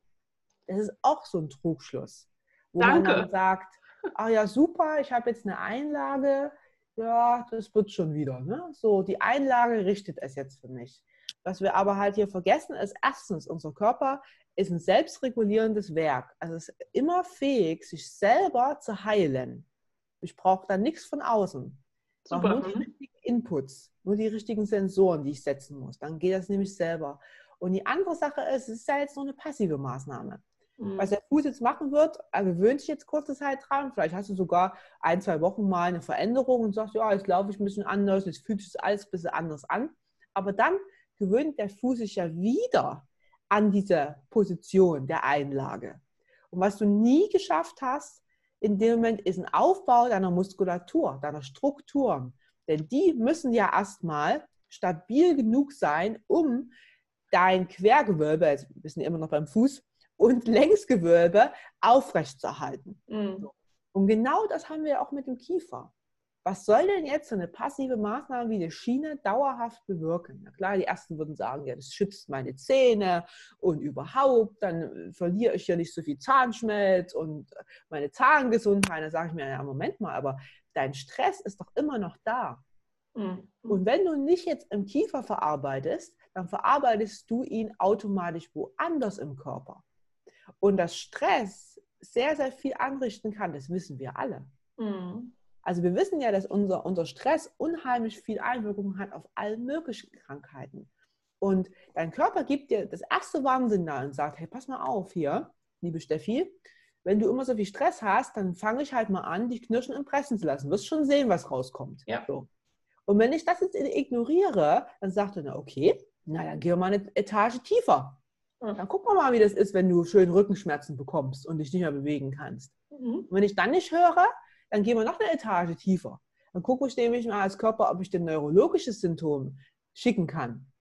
Das ist auch so ein Trugschluss, wo Danke. man dann sagt, ach ja, super, ich habe jetzt eine Einlage, ja, das wird schon wieder. Ne? So, die Einlage richtet es jetzt für mich. Was wir aber halt hier vergessen, ist erstens, unser Körper ist ein selbstregulierendes Werk. Also es ist immer fähig, sich selber zu heilen. Ich brauche da nichts von außen. Ich brauche nur die mhm. richtigen Inputs, nur die richtigen Sensoren, die ich setzen muss. Dann geht das nämlich selber. Und die andere Sache ist, es ist ja jetzt nur eine passive Maßnahme. Mhm. Was der Fuß jetzt machen wird, er gewöhnt sich jetzt kurze Zeit dran. Vielleicht hast du sogar ein, zwei Wochen mal eine Veränderung und sagst, ja, jetzt laufe ich ein bisschen anders, jetzt fühlt sich alles ein bisschen anders an. Aber dann gewöhnt der Fuß sich ja wieder an diese Position der Einlage. Und was du nie geschafft hast, in dem Moment ist ein Aufbau deiner Muskulatur, deiner Strukturen. Denn die müssen ja erstmal stabil genug sein, um dein Quergewölbe, also wir sind immer noch beim Fuß, und Längsgewölbe aufrechtzuerhalten. Mhm. Und genau das haben wir auch mit dem Kiefer was soll denn jetzt so eine passive Maßnahme wie eine Schiene dauerhaft bewirken? Na klar, die ersten würden sagen, ja, das schützt meine Zähne und überhaupt, dann äh, verliere ich ja nicht so viel Zahnschmelz und meine Zahngesundheit. Da sage ich mir, ja, Moment mal, aber dein Stress ist doch immer noch da. Mhm. Und wenn du nicht jetzt im Kiefer verarbeitest, dann verarbeitest du ihn automatisch woanders im Körper. Und dass Stress sehr, sehr viel anrichten kann, das wissen wir alle. Mhm. Also wir wissen ja, dass unser, unser Stress unheimlich viel Einwirkung hat auf alle möglichen Krankheiten. Und dein Körper gibt dir das erste Warnsignal und sagt, hey, pass mal auf hier, liebe Steffi, wenn du immer so viel Stress hast, dann fange ich halt mal an, dich knirschen und pressen zu lassen. Du wirst schon sehen, was rauskommt. Ja. So. Und wenn ich das jetzt ignoriere, dann sagt er, na okay, na dann gehen wir mal eine Etage tiefer. Dann gucken wir mal, wie das ist, wenn du schön Rückenschmerzen bekommst und dich nicht mehr bewegen kannst. Mhm. Und wenn ich dann nicht höre, dann gehen wir noch eine Etage tiefer. Dann gucke ich nämlich mal als Körper, ob ich den neurologisches Symptom schicken kann.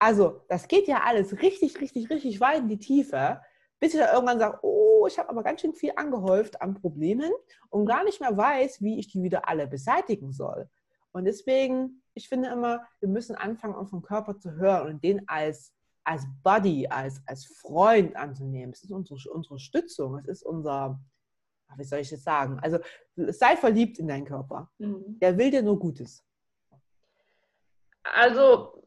Also, das geht ja alles richtig, richtig, richtig weit in die Tiefe, bis ich da irgendwann sage, oh, ich habe aber ganz schön viel angehäuft an Problemen und gar nicht mehr weiß, wie ich die wieder alle beseitigen soll. Und deswegen, ich finde immer, wir müssen anfangen, den Körper zu hören und den als als Buddy, als, als Freund anzunehmen. Es ist unsere, unsere Stützung, es ist unser, wie soll ich das sagen? Also sei verliebt in deinen Körper. Mhm. Der will dir nur Gutes. Also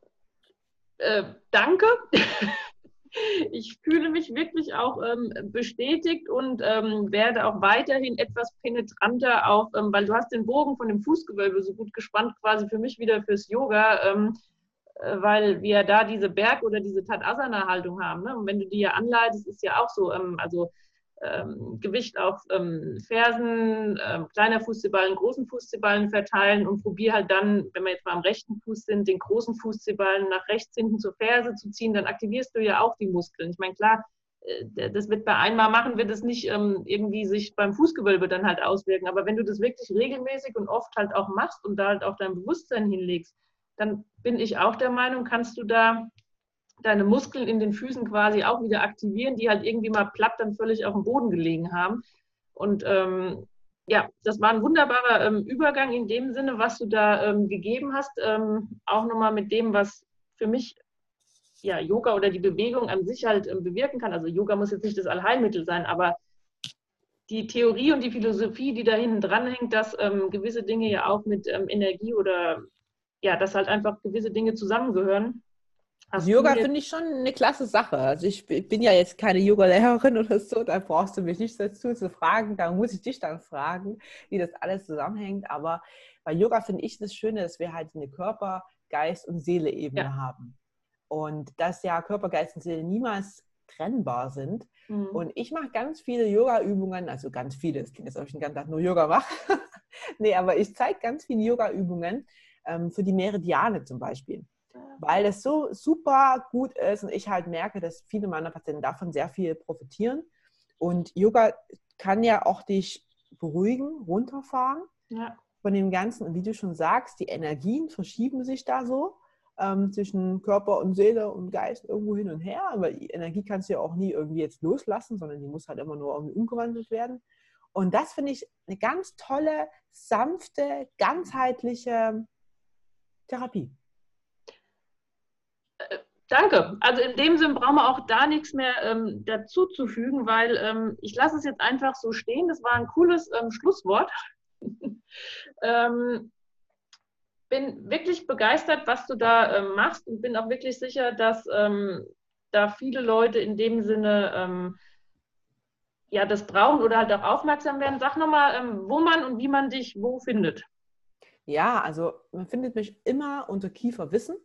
äh, danke. ich fühle mich wirklich auch ähm, bestätigt und ähm, werde auch weiterhin etwas penetranter auf, ähm, weil du hast den Bogen von dem Fußgewölbe so gut gespannt, quasi für mich wieder fürs Yoga, ähm, äh, weil wir da diese Berg- oder diese Tadasana-Haltung haben. Ne? Und wenn du die ja anleitest, ist ja auch so, ähm, also ähm, Gewicht auf ähm, Fersen, ähm, kleiner Fußzeballen, großen Fußzeballen verteilen und probiere halt dann, wenn wir jetzt mal am rechten Fuß sind, den großen Fußzeballen nach rechts hinten zur Ferse zu ziehen, dann aktivierst du ja auch die Muskeln. Ich meine, klar, äh, das wird bei einmal machen, wird es nicht ähm, irgendwie sich beim Fußgewölbe dann halt auswirken. Aber wenn du das wirklich regelmäßig und oft halt auch machst und da halt auch dein Bewusstsein hinlegst, dann bin ich auch der Meinung, kannst du da deine Muskeln in den Füßen quasi auch wieder aktivieren, die halt irgendwie mal platt dann völlig auf dem Boden gelegen haben. Und ähm, ja, das war ein wunderbarer ähm, Übergang in dem Sinne, was du da ähm, gegeben hast. Ähm, auch nochmal mit dem, was für mich ja, Yoga oder die Bewegung an sich halt ähm, bewirken kann. Also Yoga muss jetzt nicht das Allheilmittel sein, aber die Theorie und die Philosophie, die da hinten dran hängt, dass ähm, gewisse Dinge ja auch mit Energie oder ja, dass halt einfach gewisse Dinge zusammengehören, also Yoga finde ich schon eine klasse Sache. Also ich bin ja jetzt keine Yoga-Lehrerin oder so, da brauchst du mich nicht dazu zu fragen, da muss ich dich dann fragen, wie das alles zusammenhängt. Aber bei Yoga finde ich das Schöne, dass wir halt eine Körper-, Geist- und Seele-Ebene ja. haben. Und dass ja Körper, Geist und Seele niemals trennbar sind. Mhm. Und ich mache ganz viele Yoga-Übungen, also ganz viele, es klingt jetzt, ob ich den ganzen Tag nur Yoga mache. nee, aber ich zeige ganz viele Yoga-Übungen ähm, für die Meridiane zum Beispiel weil es so super gut ist und ich halt merke, dass viele meiner Patienten davon sehr viel profitieren. Und Yoga kann ja auch dich beruhigen, runterfahren ja. von dem Ganzen. Und wie du schon sagst, die Energien verschieben sich da so ähm, zwischen Körper und Seele und Geist irgendwo hin und her. Aber die Energie kannst du ja auch nie irgendwie jetzt loslassen, sondern die muss halt immer nur irgendwie umgewandelt werden. Und das finde ich eine ganz tolle, sanfte, ganzheitliche Therapie. Danke. Also in dem Sinn brauchen wir auch da nichts mehr ähm, dazu zu fügen, weil ähm, ich lasse es jetzt einfach so stehen. Das war ein cooles ähm, Schlusswort. Ähm, bin wirklich begeistert, was du da ähm, machst und bin auch wirklich sicher, dass ähm, da viele Leute in dem Sinne ja das brauchen oder halt auch aufmerksam werden. Sag nochmal, wo man und wie man dich wo findet. Ja, also man findet mich immer unter Kieferwissen.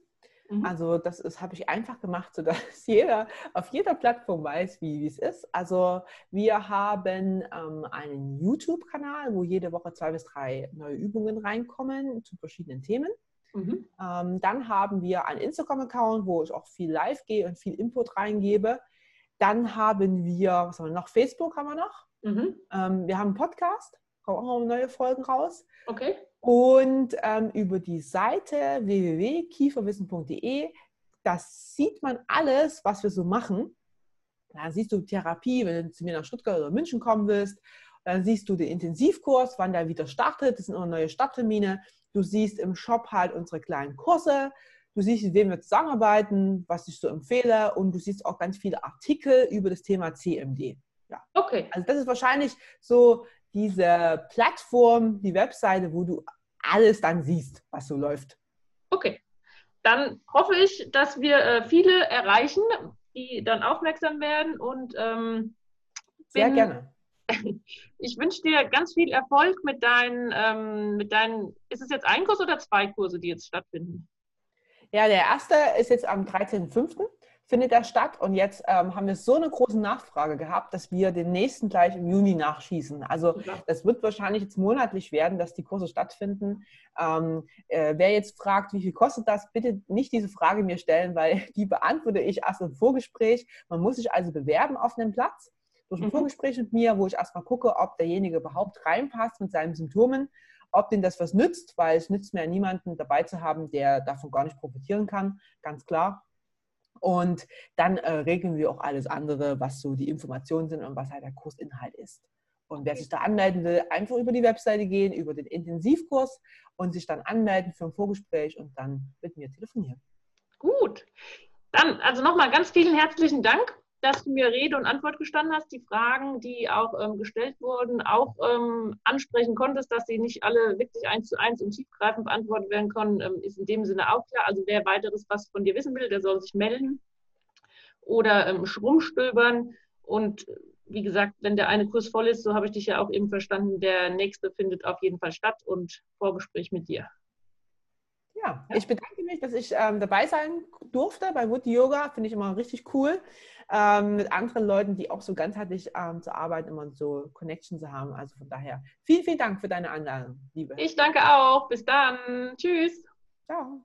Mhm. Also das habe ich einfach gemacht, sodass jeder auf jeder Plattform weiß, wie, wie es ist. Also wir haben ähm, einen YouTube-Kanal, wo jede Woche zwei bis drei neue Übungen reinkommen zu verschiedenen Themen. Mhm. Ähm, dann haben wir einen Instagram-Account, wo ich auch viel live gehe und viel Input reingebe. Dann haben wir, was haben wir noch? Facebook haben wir noch. Mhm. Ähm, wir haben einen Podcast, kommen auch noch neue Folgen raus. Okay. Und ähm, über die Seite www.kieferwissen.de, das sieht man alles, was wir so machen. Da siehst du Therapie, wenn du zu mir nach Stuttgart oder München kommen willst. Dann siehst du den Intensivkurs, wann der wieder startet. Das sind immer neue Starttermine. Du siehst im Shop halt unsere kleinen Kurse. Du siehst, mit wem wir zusammenarbeiten, was ich so empfehle. Und du siehst auch ganz viele Artikel über das Thema CMD. Ja. Okay. Also das ist wahrscheinlich so diese Plattform, die Webseite, wo du alles dann siehst, was so läuft. Okay. Dann hoffe ich, dass wir äh, viele erreichen, die dann aufmerksam werden und ähm, sehr gerne. Ich wünsche dir ganz viel Erfolg mit deinen, ähm, mit deinen, ist es jetzt ein Kurs oder zwei Kurse, die jetzt stattfinden? Ja, der erste ist jetzt am 13.05 findet er statt. Und jetzt ähm, haben wir so eine große Nachfrage gehabt, dass wir den nächsten gleich im Juni nachschießen. Also ja. das wird wahrscheinlich jetzt monatlich werden, dass die Kurse stattfinden. Ähm, äh, wer jetzt fragt, wie viel kostet das, bitte nicht diese Frage mir stellen, weil die beantworte ich erst im Vorgespräch. Man muss sich also bewerben auf einen Platz durch ein mhm. Vorgespräch mit mir, wo ich erstmal gucke, ob derjenige überhaupt reinpasst mit seinen Symptomen ob denen das was nützt, weil es nützt mir niemanden dabei zu haben, der davon gar nicht profitieren kann, ganz klar. Und dann äh, regeln wir auch alles andere, was so die Informationen sind und was halt der Kursinhalt ist. Und wer sich da anmelden will, einfach über die Webseite gehen, über den Intensivkurs und sich dann anmelden für ein Vorgespräch und dann mit mir telefonieren. Gut. Dann, also nochmal ganz vielen herzlichen Dank, dass du mir Rede und Antwort gestanden hast, die Fragen, die auch ähm, gestellt wurden, auch ähm, ansprechen konntest, dass sie nicht alle wirklich eins zu eins und tiefgreifend beantwortet werden können, ähm, ist in dem Sinne auch klar. Also wer weiteres was von dir wissen will, der soll sich melden oder ähm, rumstöbern. Und wie gesagt, wenn der eine Kurs voll ist, so habe ich dich ja auch eben verstanden, der nächste findet auf jeden Fall statt und Vorgespräch mit dir. Ja, ich bedanke mich, dass ich ähm, dabei sein durfte bei Wood Yoga. Finde ich immer richtig cool, ähm, mit anderen Leuten, die auch so ganzheitlich ähm, zu arbeiten, immer so Connection zu haben. Also von daher, vielen, vielen Dank für deine Einladung, Liebe. Ich danke auch. Bis dann. Tschüss. Ciao.